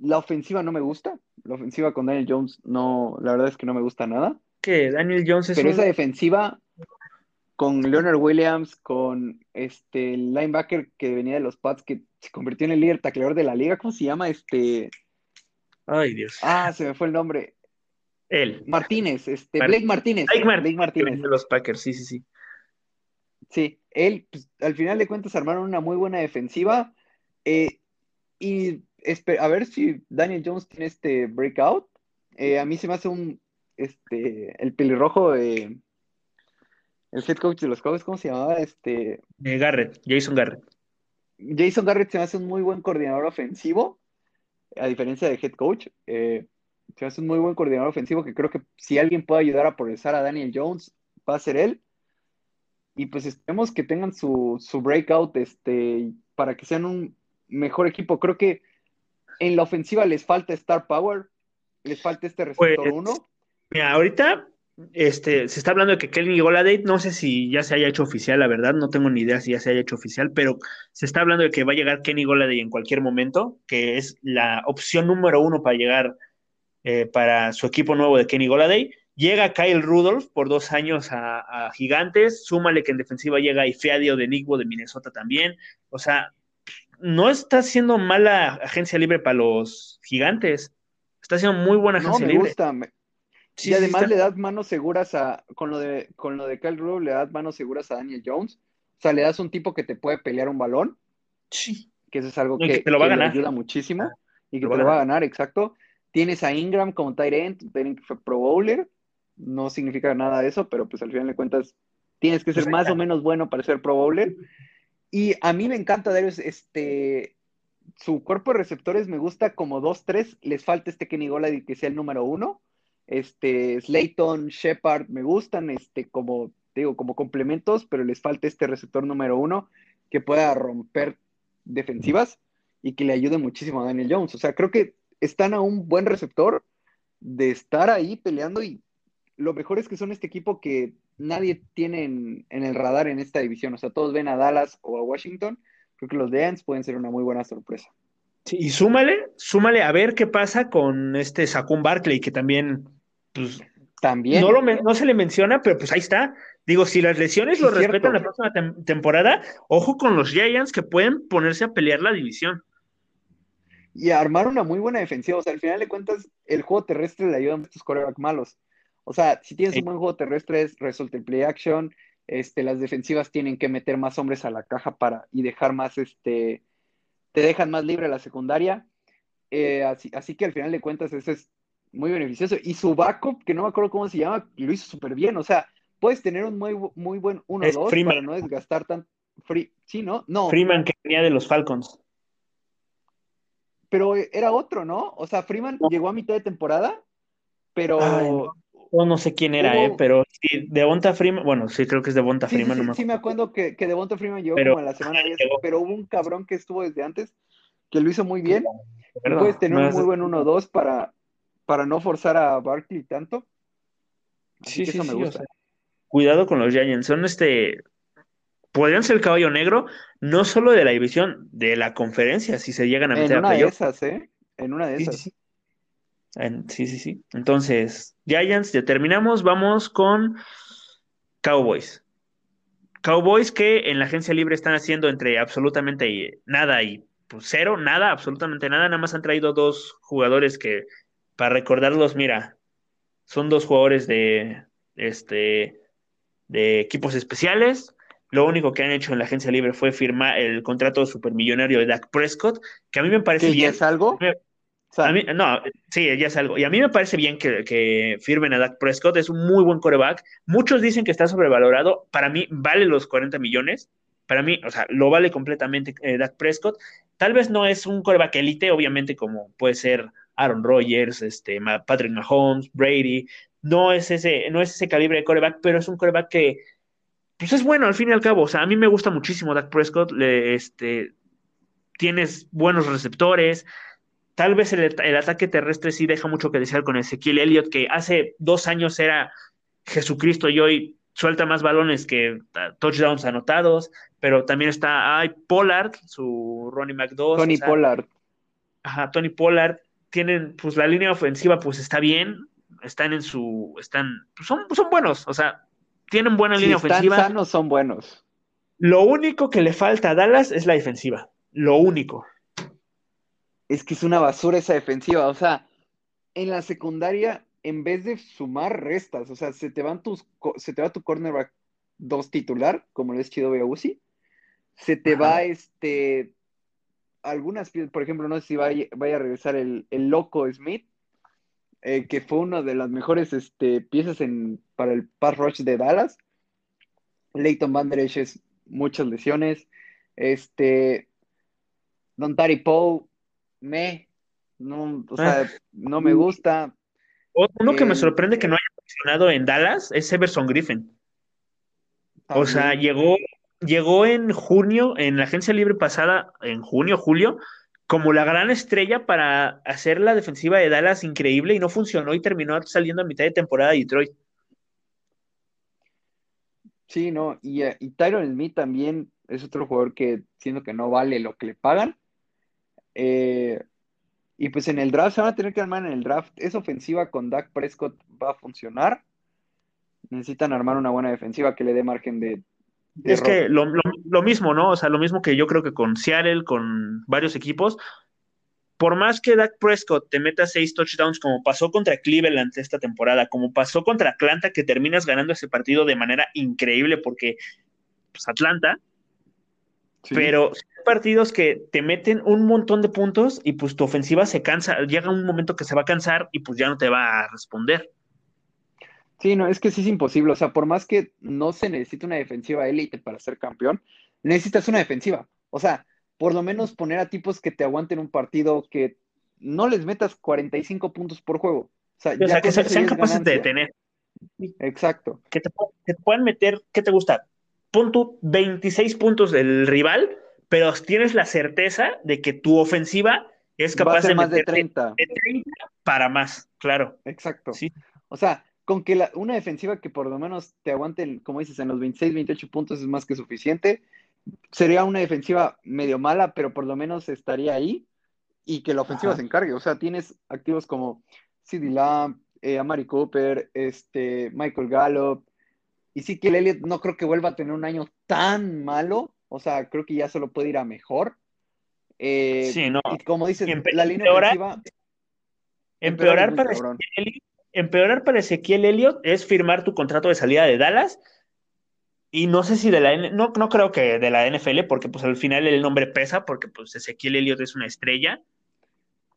la ofensiva no me gusta. La ofensiva con Daniel Jones no, la verdad es que no me gusta nada. Que Daniel Jones es Pero esa defensiva con Leonard Williams, con este linebacker que venía de los Pats, que se convirtió en el líder tacleador de la liga, ¿cómo se llama? Este. Ay, Dios. Ah, se me fue el nombre. Él. Martínez, este, Blake Martínez. Blake, Martínez. De los Packers, sí, sí, sí. Sí, él, pues, al final de cuentas, armaron una muy buena defensiva. Eh, y a ver si Daniel Jones tiene este breakout. Eh, a mí se me hace un, este, el pelirrojo, el head coach de los Cowboys, ¿cómo se llamaba? Este... Garrett, Jason Garrett. Jason Garrett se me hace un muy buen coordinador ofensivo. a diferencia de head coach. Eh, es un muy buen coordinador ofensivo que creo que si alguien puede ayudar a progresar a Daniel Jones, va a ser él. Y pues esperemos que tengan su, su breakout este, para que sean un mejor equipo. Creo que en la ofensiva les falta Star Power, les falta este receptor 1. Pues, mira, ahorita este, se está hablando de que Kenny Goladay, no sé si ya se haya hecho oficial, la verdad, no tengo ni idea si ya se haya hecho oficial, pero se está hablando de que va a llegar Kenny Goladay en cualquier momento, que es la opción número uno para llegar eh, para su equipo nuevo de Kenny Goladay. Llega Kyle Rudolph por dos años a, Gigantes, súmale que en defensiva llega Ifeadio de Nickbo de Minnesota también. O sea, no está siendo mala agencia libre para los Gigantes. Está siendo muy buena agencia no, me Gusta, y además le das manos seguras a, con lo de, con lo de Kyle le das manos seguras a Daniel Jones. O sea, le das un tipo que te puede pelear un balón. Sí. Que eso es algo que, te lo va a ganar. ayuda muchísimo. Ah, y que te lo va a ganar, exacto. Tienes a Ingram como tight end, que fue pro bowler. No significa nada de eso, pero pues al final de cuentas tienes que ser pues más o menos bueno para ser pro bowler. Y a mí me encanta Darius, este, su cuerpo de receptores me gusta como dos, tres. Les falta este Kenny Golladay que sea el número uno este, Slayton, Shepard, me gustan, este, como, digo, como complementos, pero les falta este receptor número uno que pueda romper defensivas y que le ayude muchísimo a Daniel Jones. O sea, creo que están a un buen receptor de estar ahí peleando y lo mejor es que son este equipo que nadie tiene en, el radar en esta división. O sea, todos ven a Dallas o a Washington. Creo que los Giants pueden ser una muy buena sorpresa. Sí, y súmale, súmale a ver qué pasa con este Saquon Barkley, que también pues también. No, no se le menciona, pero pues ahí está. Digo, si las lesiones lo respetan la próxima temporada, ojo con los Giants que pueden ponerse a pelear la división. Y armar una muy buena defensiva. O sea, al final de cuentas, el juego terrestre le ayuda a estos corebacks malos. O sea, si tienes un buen juego terrestre, es el play action. Este, las defensivas tienen que meter más hombres a la caja para y dejar más, este, te dejan más libre la secundaria. Eh, así, así que al final de cuentas, ese es muy beneficioso. Y su backup, que no me acuerdo cómo se llama, lo hizo súper bien. O sea, puedes tener un muy, muy buen 1-2 para no desgastar tan. Free... Sí, ¿no? No. Freeman que venía de los Falcons. Pero era otro, ¿no? O sea, Freeman llegó a mitad de temporada, pero. no. No sé quién era, eh, pero sí, Devonta Freeman, bueno, sí, creo que es Devonta Freeman. Sí, sí, sí, me acuerdo que, que Devonta Freeman llegó como en la semana 10, pero hubo un cabrón que estuvo desde antes que lo hizo muy bien. puedes tener un muy buen 1-2 para, para no forzar a Barkley tanto. sí, sí, eso me gusta. cuidado con los Giants, son este podrían ser el caballo negro, no solo de la división, de la conferencia, si se llegan a meter en una de esas, ¿eh? En una de esas. Sí, sí, sí. Entonces, Giants, ya terminamos, vamos con Cowboys. Cowboys que en la agencia libre están haciendo entre absolutamente nada y pues cero, nada, absolutamente nada, nada más han traído dos jugadores que para recordarlos, mira, son dos jugadores de, este, de equipos especiales. Lo único que han hecho en la agencia libre fue firmar el contrato supermillonario de Dak Prescott, que a mí me parece bien. es algo? No, sí, ya es algo. Y a mí me parece bien que, firmen a Dak Prescott. Es un muy buen coreback. Muchos dicen que está sobrevalorado. Para mí, vale los 40 millones. Para mí, o sea, lo vale completamente eh, Dak Prescott. Tal vez no es un coreback elite, obviamente, como puede ser Aaron Rodgers, este, Patrick Mahomes, Brady. No es ese, no es ese calibre de coreback, pero es un coreback que pues es bueno al fin y al cabo. O sea, a mí me gusta muchísimo Dak Prescott. Le, este, tienes buenos receptores. Tal vez el, ataque terrestre sí deja mucho que desear con Ezequiel Elliott, que hace dos años era Jesucristo y hoy suelta más balones que touchdowns anotados, pero también está ay, Pollard, su Ronnie McDowell. Tony Pollard. Ajá, Tony Pollard tienen, pues la línea ofensiva pues está bien, están en su, están, pues, son, son buenos, o sea, tienen buena línea están ofensiva. sanos, son buenos. Lo único que le falta a Dallas es la defensiva, lo único. Es que es una basura esa defensiva, o sea, en la secundaria, en vez de sumar restas, o sea, se te van tus, se te va tu cornerback dos titular, como lo es Chido Beausi, se te va este algunas por ejemplo, no sé si vaya, a regresar el, loco Smith, eh, que fue una de las mejores este, piezas en, para el pass rush de Dallas. Leighton Van Der es muchas lesiones. Este, Don Tari Poe, me. No, o sea, no me gusta. Uno que me sorprende que no haya funcionado en Dallas es Everson Griffin. O sea, llegó, llegó en junio, en la agencia libre pasada, en junio, julio, como la gran estrella para hacer la defensiva de Dallas increíble y no funcionó y terminó saliendo a mitad de temporada de Detroit. Sí, no, y, eh, y Tyron Smith también es otro jugador que siendo que no vale lo que le pagan. Eh, y pues en el draft se van a tener que armar en el draft. Esa ofensiva con Dak Prescott va a funcionar. Necesitan armar una buena defensiva que le dé margen de. es que lo, mismo, ¿no? O sea, lo mismo que yo creo que con Seattle, con varios equipos. Por más que Dak Prescott te meta seis touchdowns, como pasó contra Cleveland esta temporada, como pasó contra Atlanta, que terminas ganando ese partido de manera increíble, porque pues, Atlanta pero partidos que te meten un montón de puntos y pues tu ofensiva se cansa, llega un momento que se va a cansar y pues ya no te va a responder. Sí, no, es que sí es imposible. O sea, por más que no se necesite una defensiva élite para ser campeón, necesitas una defensiva. O sea, por lo menos poner a tipos que te aguanten un partido que no les metas 45 puntos por juego. O sea, ya que sean capaces de detener. Exacto. Que te, que te, puedan meter, ¿qué te gusta? punto 26 puntos del rival, pero tienes la certeza de que tu ofensiva es capaz de más de 30. para más, claro. Exacto. Sí. O sea, con que la, una defensiva que por lo menos te aguante, como dices, en los 26, 28 puntos es más que suficiente. Sería una defensiva medio mala, pero por lo menos estaría ahí y que la ofensiva se encargue. O sea, tienes activos como CD Lamb, eh, Amari Cooper, este, Michael Gallup, y sí que el Elliott no creo que vuelva a tener un año tan malo. O sea, creo que ya solo puede ir a mejor. Eh, sí, no. Y como dices, la línea ofensiva. Empeorar, para Ezequiel empeorar para Ezequiel Elliott es firmar tu contrato de salida de Dallas. Y no sé si de la no, no creo que de la NFL, porque pues al final el nombre pesa, porque pues Ezequiel Elliott es una estrella,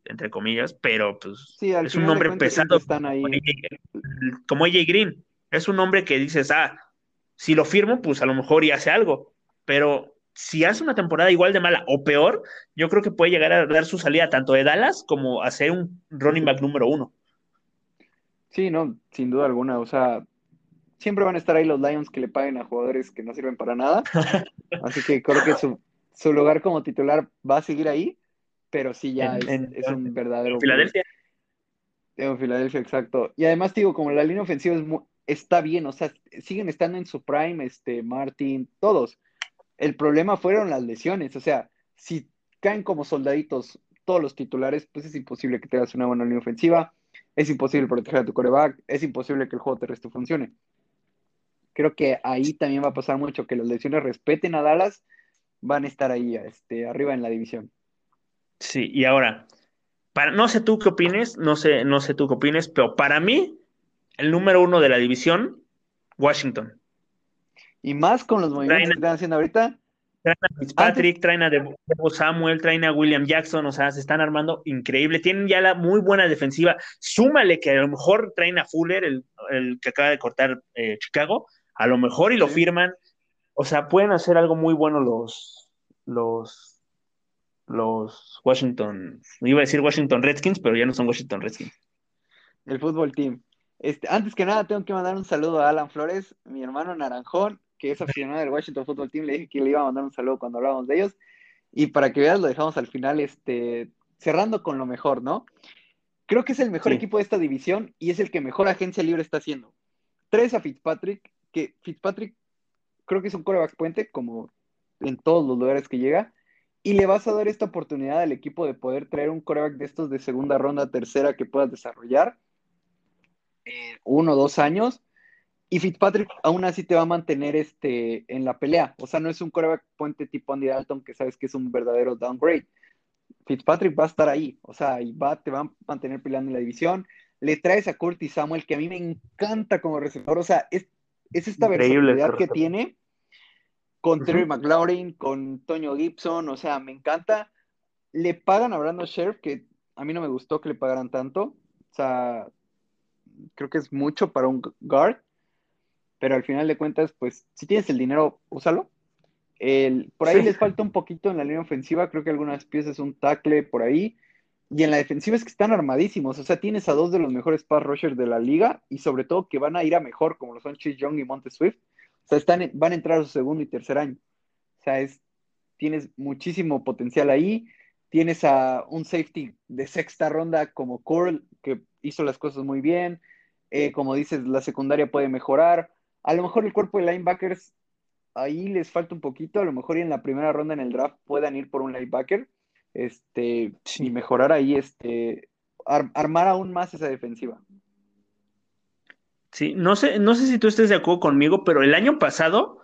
entre comillas, pero pues es un nombre pesado están ahí. como AJ Green. Es un hombre que dices, ah, si lo firmo, pues a lo mejor y hace algo. Pero si hace una temporada igual de mala o peor, yo creo que puede llegar a dar su salida tanto de Dallas como a ser un running back número uno. Sí, no, sin duda alguna. O sea, siempre van a estar ahí los Lions que le paguen a jugadores que no sirven para nada. (laughs) Así que creo que su, lugar como titular va a seguir ahí, pero sí ya es, un verdadero. Filadelfia. En Filadelfia, exacto. Y además, digo, como la línea ofensiva es muy, está bien, o sea, siguen estando en su prime, este, Martin, todos. El problema fueron las lesiones, o sea, si caen como soldaditos todos los titulares, pues es imposible que tengas una buena línea ofensiva, es imposible proteger a tu coreback, es imposible que el juego terrestre funcione. Creo que ahí también va a pasar mucho, que las lesiones respeten a Dallas, van a estar ahí, este, arriba en la división. Sí, y ahora, para, no sé tú qué opines, no sé, no sé tú qué opines, pero para mí, el número uno de la división, Washington. Y más con los movimientos que están haciendo ahorita. Traen a Fitzpatrick, traen a Debo Samuel, traen a William Jackson, o sea, se están armando increíble. Tienen ya la muy buena defensiva. Súmale que a lo mejor traen a Fuller, el, que acaba de cortar eh, Chicago, a lo mejor y lo firman. O sea, pueden hacer algo muy bueno los, los, los Washington, iba a decir Washington Redskins, pero ya no son Washington Redskins. El fútbol team. Este, antes que nada, tengo que mandar un saludo a Alan Flores, mi hermano Naranjón, que es aficionado del Washington Football Team. Le dije que le iba a mandar un saludo cuando hablábamos de ellos. Y para que veas, lo dejamos al final, este, cerrando con lo mejor, ¿no? Creo que es el mejor equipo de esta división y es el que mejor agencia libre está haciendo. Tres a Fitzpatrick, que Fitzpatrick creo que es un coreback puente, como en todos los lugares que llega, y le vas a dar esta oportunidad al equipo de poder traer un coreback de estos de segunda ronda, tercera que puedas desarrollar uno o dos años. Y Fitzpatrick aún así te va a mantener este, en la pelea. O sea, no es un coreback puente tipo Andy Dalton que sabes que es un verdadero downgrade. Fitzpatrick va a estar ahí. O sea, y va, te va a mantener peleando en la división. Le traes a Curtis Samuel, que a mí me encanta como receptor. O sea, es, esta versatilidad que tiene con Terry McLaurin, con Toño Gibson. O sea, me encanta. Le pagan a Brandon Sheriff, que a mí no me gustó que le pagaran tanto. O sea, creo que es mucho para un guard, pero al final de cuentas, pues si tienes el dinero, úsalo. El, por ahí les falta un poquito en la línea ofensiva, creo que algunas piezas un tackle por ahí, y en la defensiva es que están armadísimos. O sea, tienes a dos de los mejores pass rushers de la liga y sobre todo que van a ir a mejor, como lo son Chase Young y Monte Swift. O sea, están, van a entrar a su segundo y tercer año. O sea, es, tienes muchísimo potencial ahí. Tienes a un safety de sexta ronda como Curl, que hizo las cosas muy bien. Eh, como dices, la secundaria puede mejorar. A lo mejor el cuerpo de linebackers ahí les falta un poquito. A lo mejor en la primera ronda en el draft puedan ir por un linebacker este, y mejorar ahí, este, armar aún más esa defensiva. Sí, no sé, no sé si tú estés de acuerdo conmigo, pero el año pasado,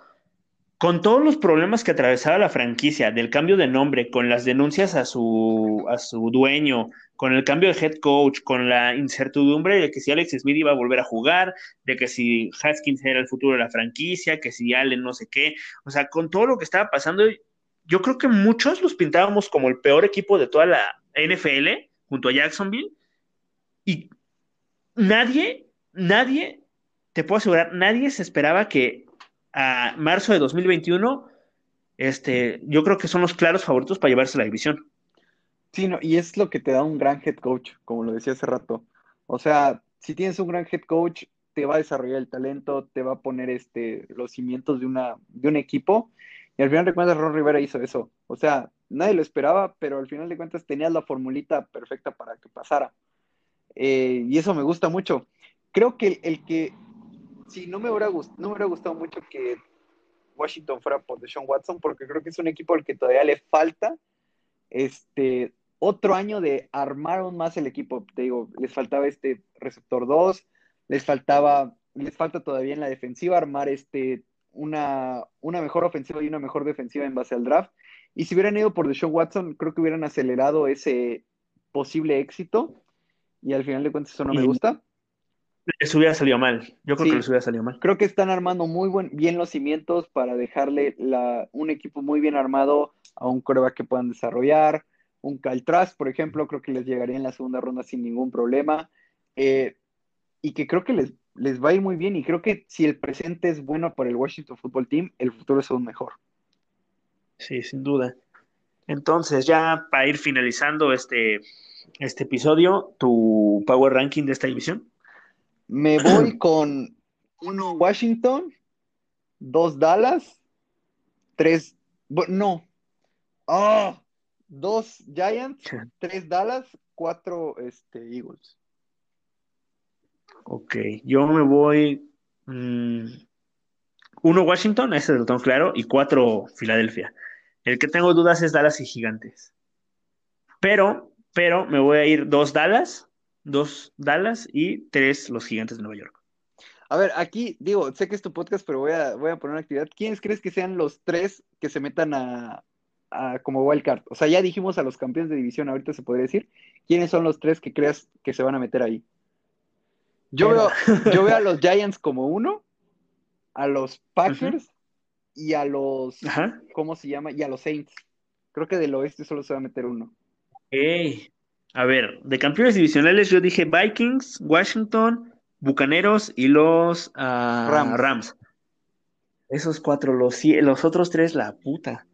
con todos los problemas que atravesaba la franquicia, del cambio de nombre, con las denuncias a su, a su dueño, con el cambio de head coach, con la incertidumbre de que si Alex Smith iba a volver a jugar, de que si Haskins era el futuro de la franquicia, que si Allen no sé qué, o sea, con todo lo que estaba pasando, yo creo que muchos los pintábamos como el peor equipo de toda la NFL, junto a Jacksonville, y nadie, nadie, te puedo asegurar, nadie se esperaba que a marzo de 2021, este, yo creo que son los claros favoritos para llevarse la división. Sí, no, y es lo que te da un gran head coach, como lo decía hace rato. O sea, si tienes un gran head coach, te va a desarrollar el talento, te va a poner este, los cimientos de, una, de un equipo y al final de cuentas, Ron Rivera hizo eso. O sea, nadie lo esperaba, pero al final de cuentas tenías la formulita perfecta para que pasara. Eh, y eso me gusta mucho. Creo que el, que, sí, no me, hubiera gustado, no me hubiera gustado mucho que Washington fuera por Deshaun Watson, porque creo que es un equipo al que todavía le falta este, otro año de armar aún más el equipo. Te digo, les faltaba este receptor 2, les faltaba, les falta todavía en la defensiva armar este una, una mejor ofensiva y una mejor defensiva en base al draft. Y si hubieran ido por Deshaun Watson, creo que hubieran acelerado ese posible éxito. Y al final de cuentas eso no me gusta. Les hubiera salido mal. Yo creo que les hubiera salido mal. Creo que están armando muy buen, bien los cimientos para dejarle la, un equipo muy bien armado a un coreback que puedan desarrollar. Un Caltraz, por ejemplo, creo que les llegaría en la segunda ronda sin ningún problema. Eh, y que creo que les les va a ir muy bien y creo que si el presente es bueno para el Washington Football Team, el futuro es aún mejor. Sí, sin duda. Entonces, ya para ir finalizando este, este episodio, tu Power Ranking de esta división. Me (clears throat) voy con uno Washington, dos Dallas, tres, no, ah, dos Giants, tres Dallas, cuatro este, Eagles. Ok, yo me voy. Mm, uno Washington, ese lo tengo claro, y cuatro Filadelfia. El que tengo dudas es Dallas y Gigantes. Pero, pero me voy a ir dos Dallas, dos Dallas y tres los Gigantes de Nueva York. A ver, aquí digo, sé que es tu podcast, pero voy a, voy a poner una actividad. ¿Quiénes crees que sean los tres que se metan a, a como wildcard? O sea, ya dijimos a los campeones de división, ahorita se podría decir. ¿Quiénes son los tres que creas que se van a meter ahí? Yo, veo, yo veo a los (laughs) Giants como uno, a los Packers y a los, ¿cómo se llama? Y a los Saints. Creo que del oeste solo se va a meter uno. Okay. A ver, de campeones divisionales yo dije Vikings, Washington, Bucaneros y los ah, Rams. Esos cuatro, los, los otros tres, la puta.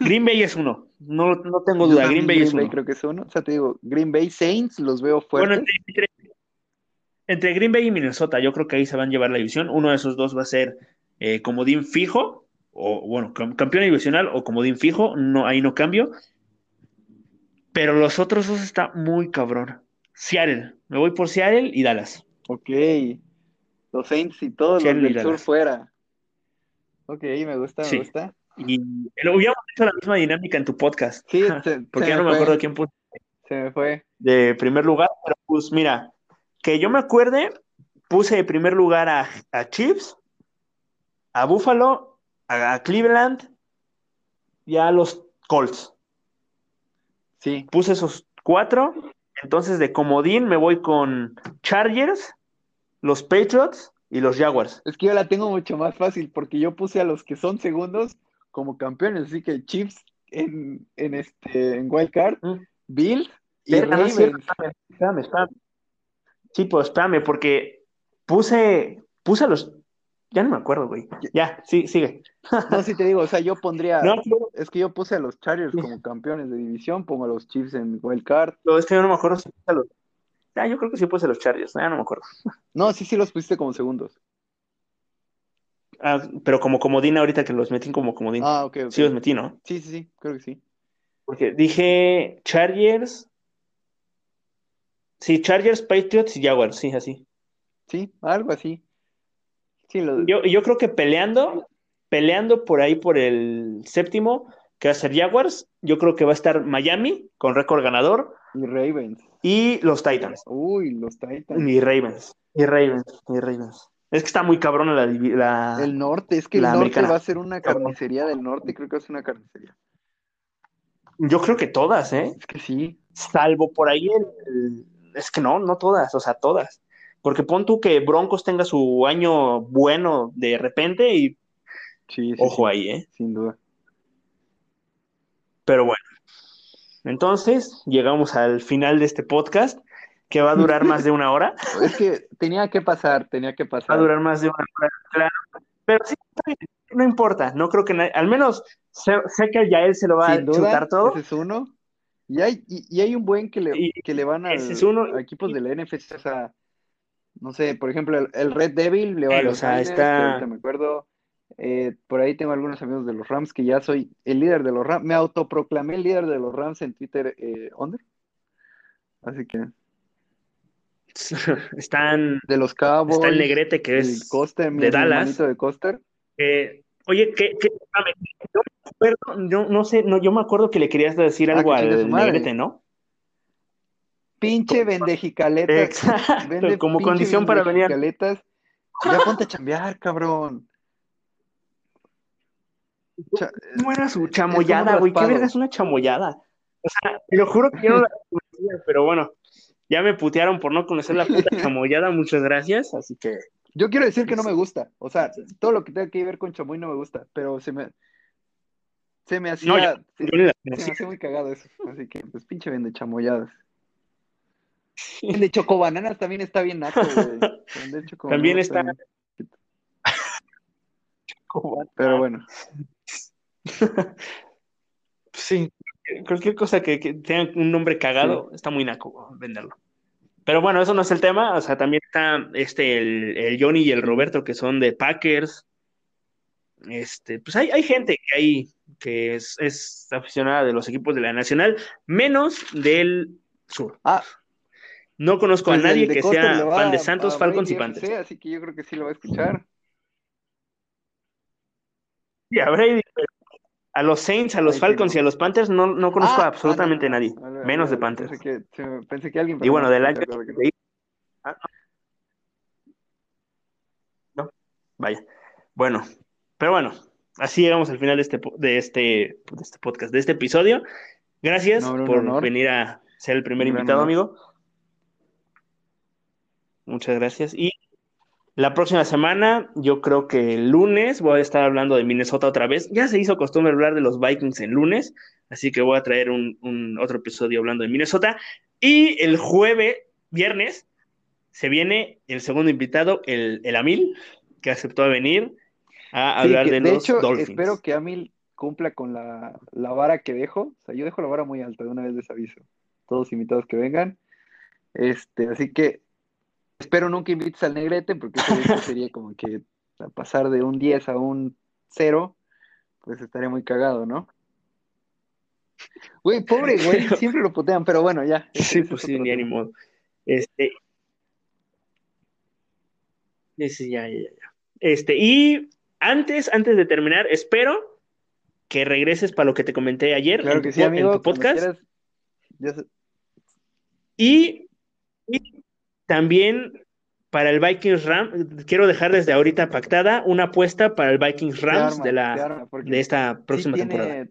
Green Bay es uno, no, no tengo duda, Green Bay es uno. creo que es uno, o sea, te digo, Green Bay Saints los veo fuertes. Bueno, entre, entre Green Bay y Minnesota, yo creo que ahí se van a llevar la división. Uno de esos dos va a ser eh, comodín fijo, o bueno, campeón divisional o comodín fijo, no, ahí no cambio. Pero los otros dos está muy cabrón. Seattle, me voy por Seattle y Dallas. Ok, los Saints y todos los del sur fuera. Ok, me gusta, me gusta. Y lo hubiéramos hecho la misma dinámica en tu podcast. Sí, (laughs) porque ya no me acuerdo quién puso. Se me fue. De primer lugar, pero pues mira, que yo me acuerde, puse de primer lugar a, a Chiefs, a Buffalo, a, Cleveland y a los Colts. Sí. Puse esos cuatro. Entonces, de comodín me voy con Chargers, los Patriots y los Jaguars. Es que yo la tengo mucho más fácil porque yo puse a los que son segundos como campeones, así que Chiefs en, en este en Wild Card, mm. Bills y Ravens. espérame, espérame. Sí, pues espérame, porque puse, puse a los, Ya no me acuerdo, güey. Ya, sí, sigue. (laughs) No, sí te digo, o sea, yo pondría. (laughs) No, no, Es que yo puse a los Chargers como campeones de división, pongo a los Chiefs en wild card. no, es que yo no me acuerdo si puse a los. Ah, yo creo que sí puse a los Chargers, ya no me acuerdo. (laughs) No, sí, sí los pusiste como segundos. Ah, pero como comodín ahorita que los metí como comodín. Ah, ok, ok. Sí los metí, ¿no? Sí, sí, sí, creo que sí. Porque dije Chargers. Sí, Chargers, Patriots y Jaguars, sí, así. Sí, algo así. Sí, lo... Yo, yo creo que peleando, peleando por ahí por el séptimo, que va a ser Jaguars, yo creo que va a estar Miami con récord ganador Y Ravens. y los Titans. Uy, los Titans. Y Ravens. Y Ravens. Y Ravens. Es que está muy cabrona la, la- El norte, es que el norte americana. va a ser una carnicería del norte, creo que es una carnicería. Yo creo que todas, ¿eh? Es que sí. Salvo por ahí el, el- Es que no, no todas, o sea, todas. Porque pon tú que Broncos tenga su año bueno de repente y Sí, sí, ojo sí, ahí, ¿eh? sin duda. Pero bueno. Entonces, llegamos al final de este podcast, que va a durar más de una hora. (laughs) Es que tenía que pasar, tenía que Va a pasar. durar más de una hora, claro. Pero sí, no importa, no creo que nadie, al menos sé, sé que ya él se lo va Sin a duda, chutar todo. ese es uno. Y hay, y, y hay un buen que le, Y que le van al- es uno. a equipos de la NFC, o sea, no sé, por ejemplo, el, el Red Devil le va a o los sea, Raiders, está- ahorita me acuerdo. Eh, por ahí tengo algunos amigos de los Rams que ya soy el líder de los Rams. Me autoproclamé el líder de los Rams en Twitter, eh, under. Así que, (laughs) Están, de los Cowboys, está el Negrete que el es Coster, mi de Dallas. hermanito de Coster. Eh, oye, que, que- espérame, yo me acuerdo, yo no sé, no, yo me acuerdo que le querías decir Ah, algo al. Negrete, ¿no? Pinche vendejicaletas. Exacto, Vende como condición para venir. Ya ponte a chambear, cabrón. Cha- ¿Cómo era su chamoyada, güey? ¿Qué verga es una chamoyada? O sea, te lo juro que yo no la conocía, pero bueno, ya me putearon por no conocer la puta (laughs) chamoyada, muchas gracias, así que Yo quiero decir que no me gusta. O sea, todo lo que tenga que ver con chamoy no me gusta, pero se me se me hacía No, yo- se, yo se me hacía muy cagado eso. Así que, pues pinche vende chamoyadas. El de chocobananas también está bien naco, güey. (laughs) También está- bien. Pero bueno, (laughs) Sí, cualquier cosa que, que tenga un nombre cagado está muy naco venderlo. Pero bueno, eso no es el tema. O sea, también está este el, el Johnny y el Roberto que son de Packers. Este, pues hay, hay gente que hay que es, es aficionada de los equipos de la Nacional, menos del sur. ah, No conozco pues a nadie que sea fan de Santos, Falcons y Panthers. Así que yo creo que sí lo va a escuchar. Sí, a Brady, a los Saints, a los sí, Falcons no. y a los Panthers no, no conozco Ah, a absolutamente ah, no, no, nadie. Vale, menos de Panthers. Pensé que, pensé alguien. Y bueno, no, del de año que Ah, no. Vaya. Bueno, pero bueno, así llegamos al final de este, de este, de este podcast, de este episodio. Gracias por venir a ser el primer invitado, honor. amigo. Muchas gracias. Y la próxima semana, yo creo que el lunes voy a estar hablando de Minnesota otra vez. Ya se hizo costumbre hablar de los Vikings en lunes, así que voy a traer un, un otro episodio hablando de Minnesota. Y el jueves, viernes, se viene el segundo invitado, el, el Amil, que aceptó venir a Sí, hablar que, de, de los hecho, Dolphins. espero que Amil cumpla con la, la vara que dejo. O sea, yo dejo la vara muy alta, de una vez les aviso. Todos invitados que vengan. Este, así que espero nunca invites al negrete, porque (laughs) sería como que a pasar de un 10 a un 0, pues estaría muy cagado, ¿no? Güey, pobre güey, (laughs) siempre lo putean, pero bueno, ya. Sí, pues es sí, ni modo. Este. Sí, ya, ya, ya. Este, y antes, antes de terminar, espero que regreses para lo que te comenté ayer Claro en que tu, sí, amigo. en tu podcast. quieras, ya sé- Y, y también para el Vikings Rams, quiero dejar desde ahorita pactada una apuesta para el Vikings Rams arma, de la arma, de esta sí próxima tiene- temporada.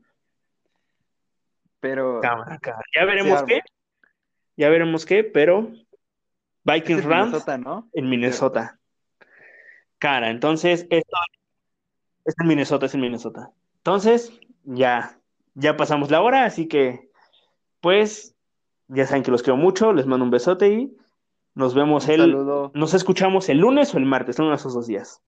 Pero Cámara, cámara. Ya veremos qué. Ya veremos qué, pero Vikings en Rams Minnesota, ¿no? en Minnesota. Cara, entonces esto es en Minnesota, es en Minnesota. Entonces, ya, ya pasamos la hora, así que, pues, ya saben que los quiero mucho, les mando un besote y nos vemos Un el, saludo. nos escuchamos el lunes o el martes, uno de esos dos días.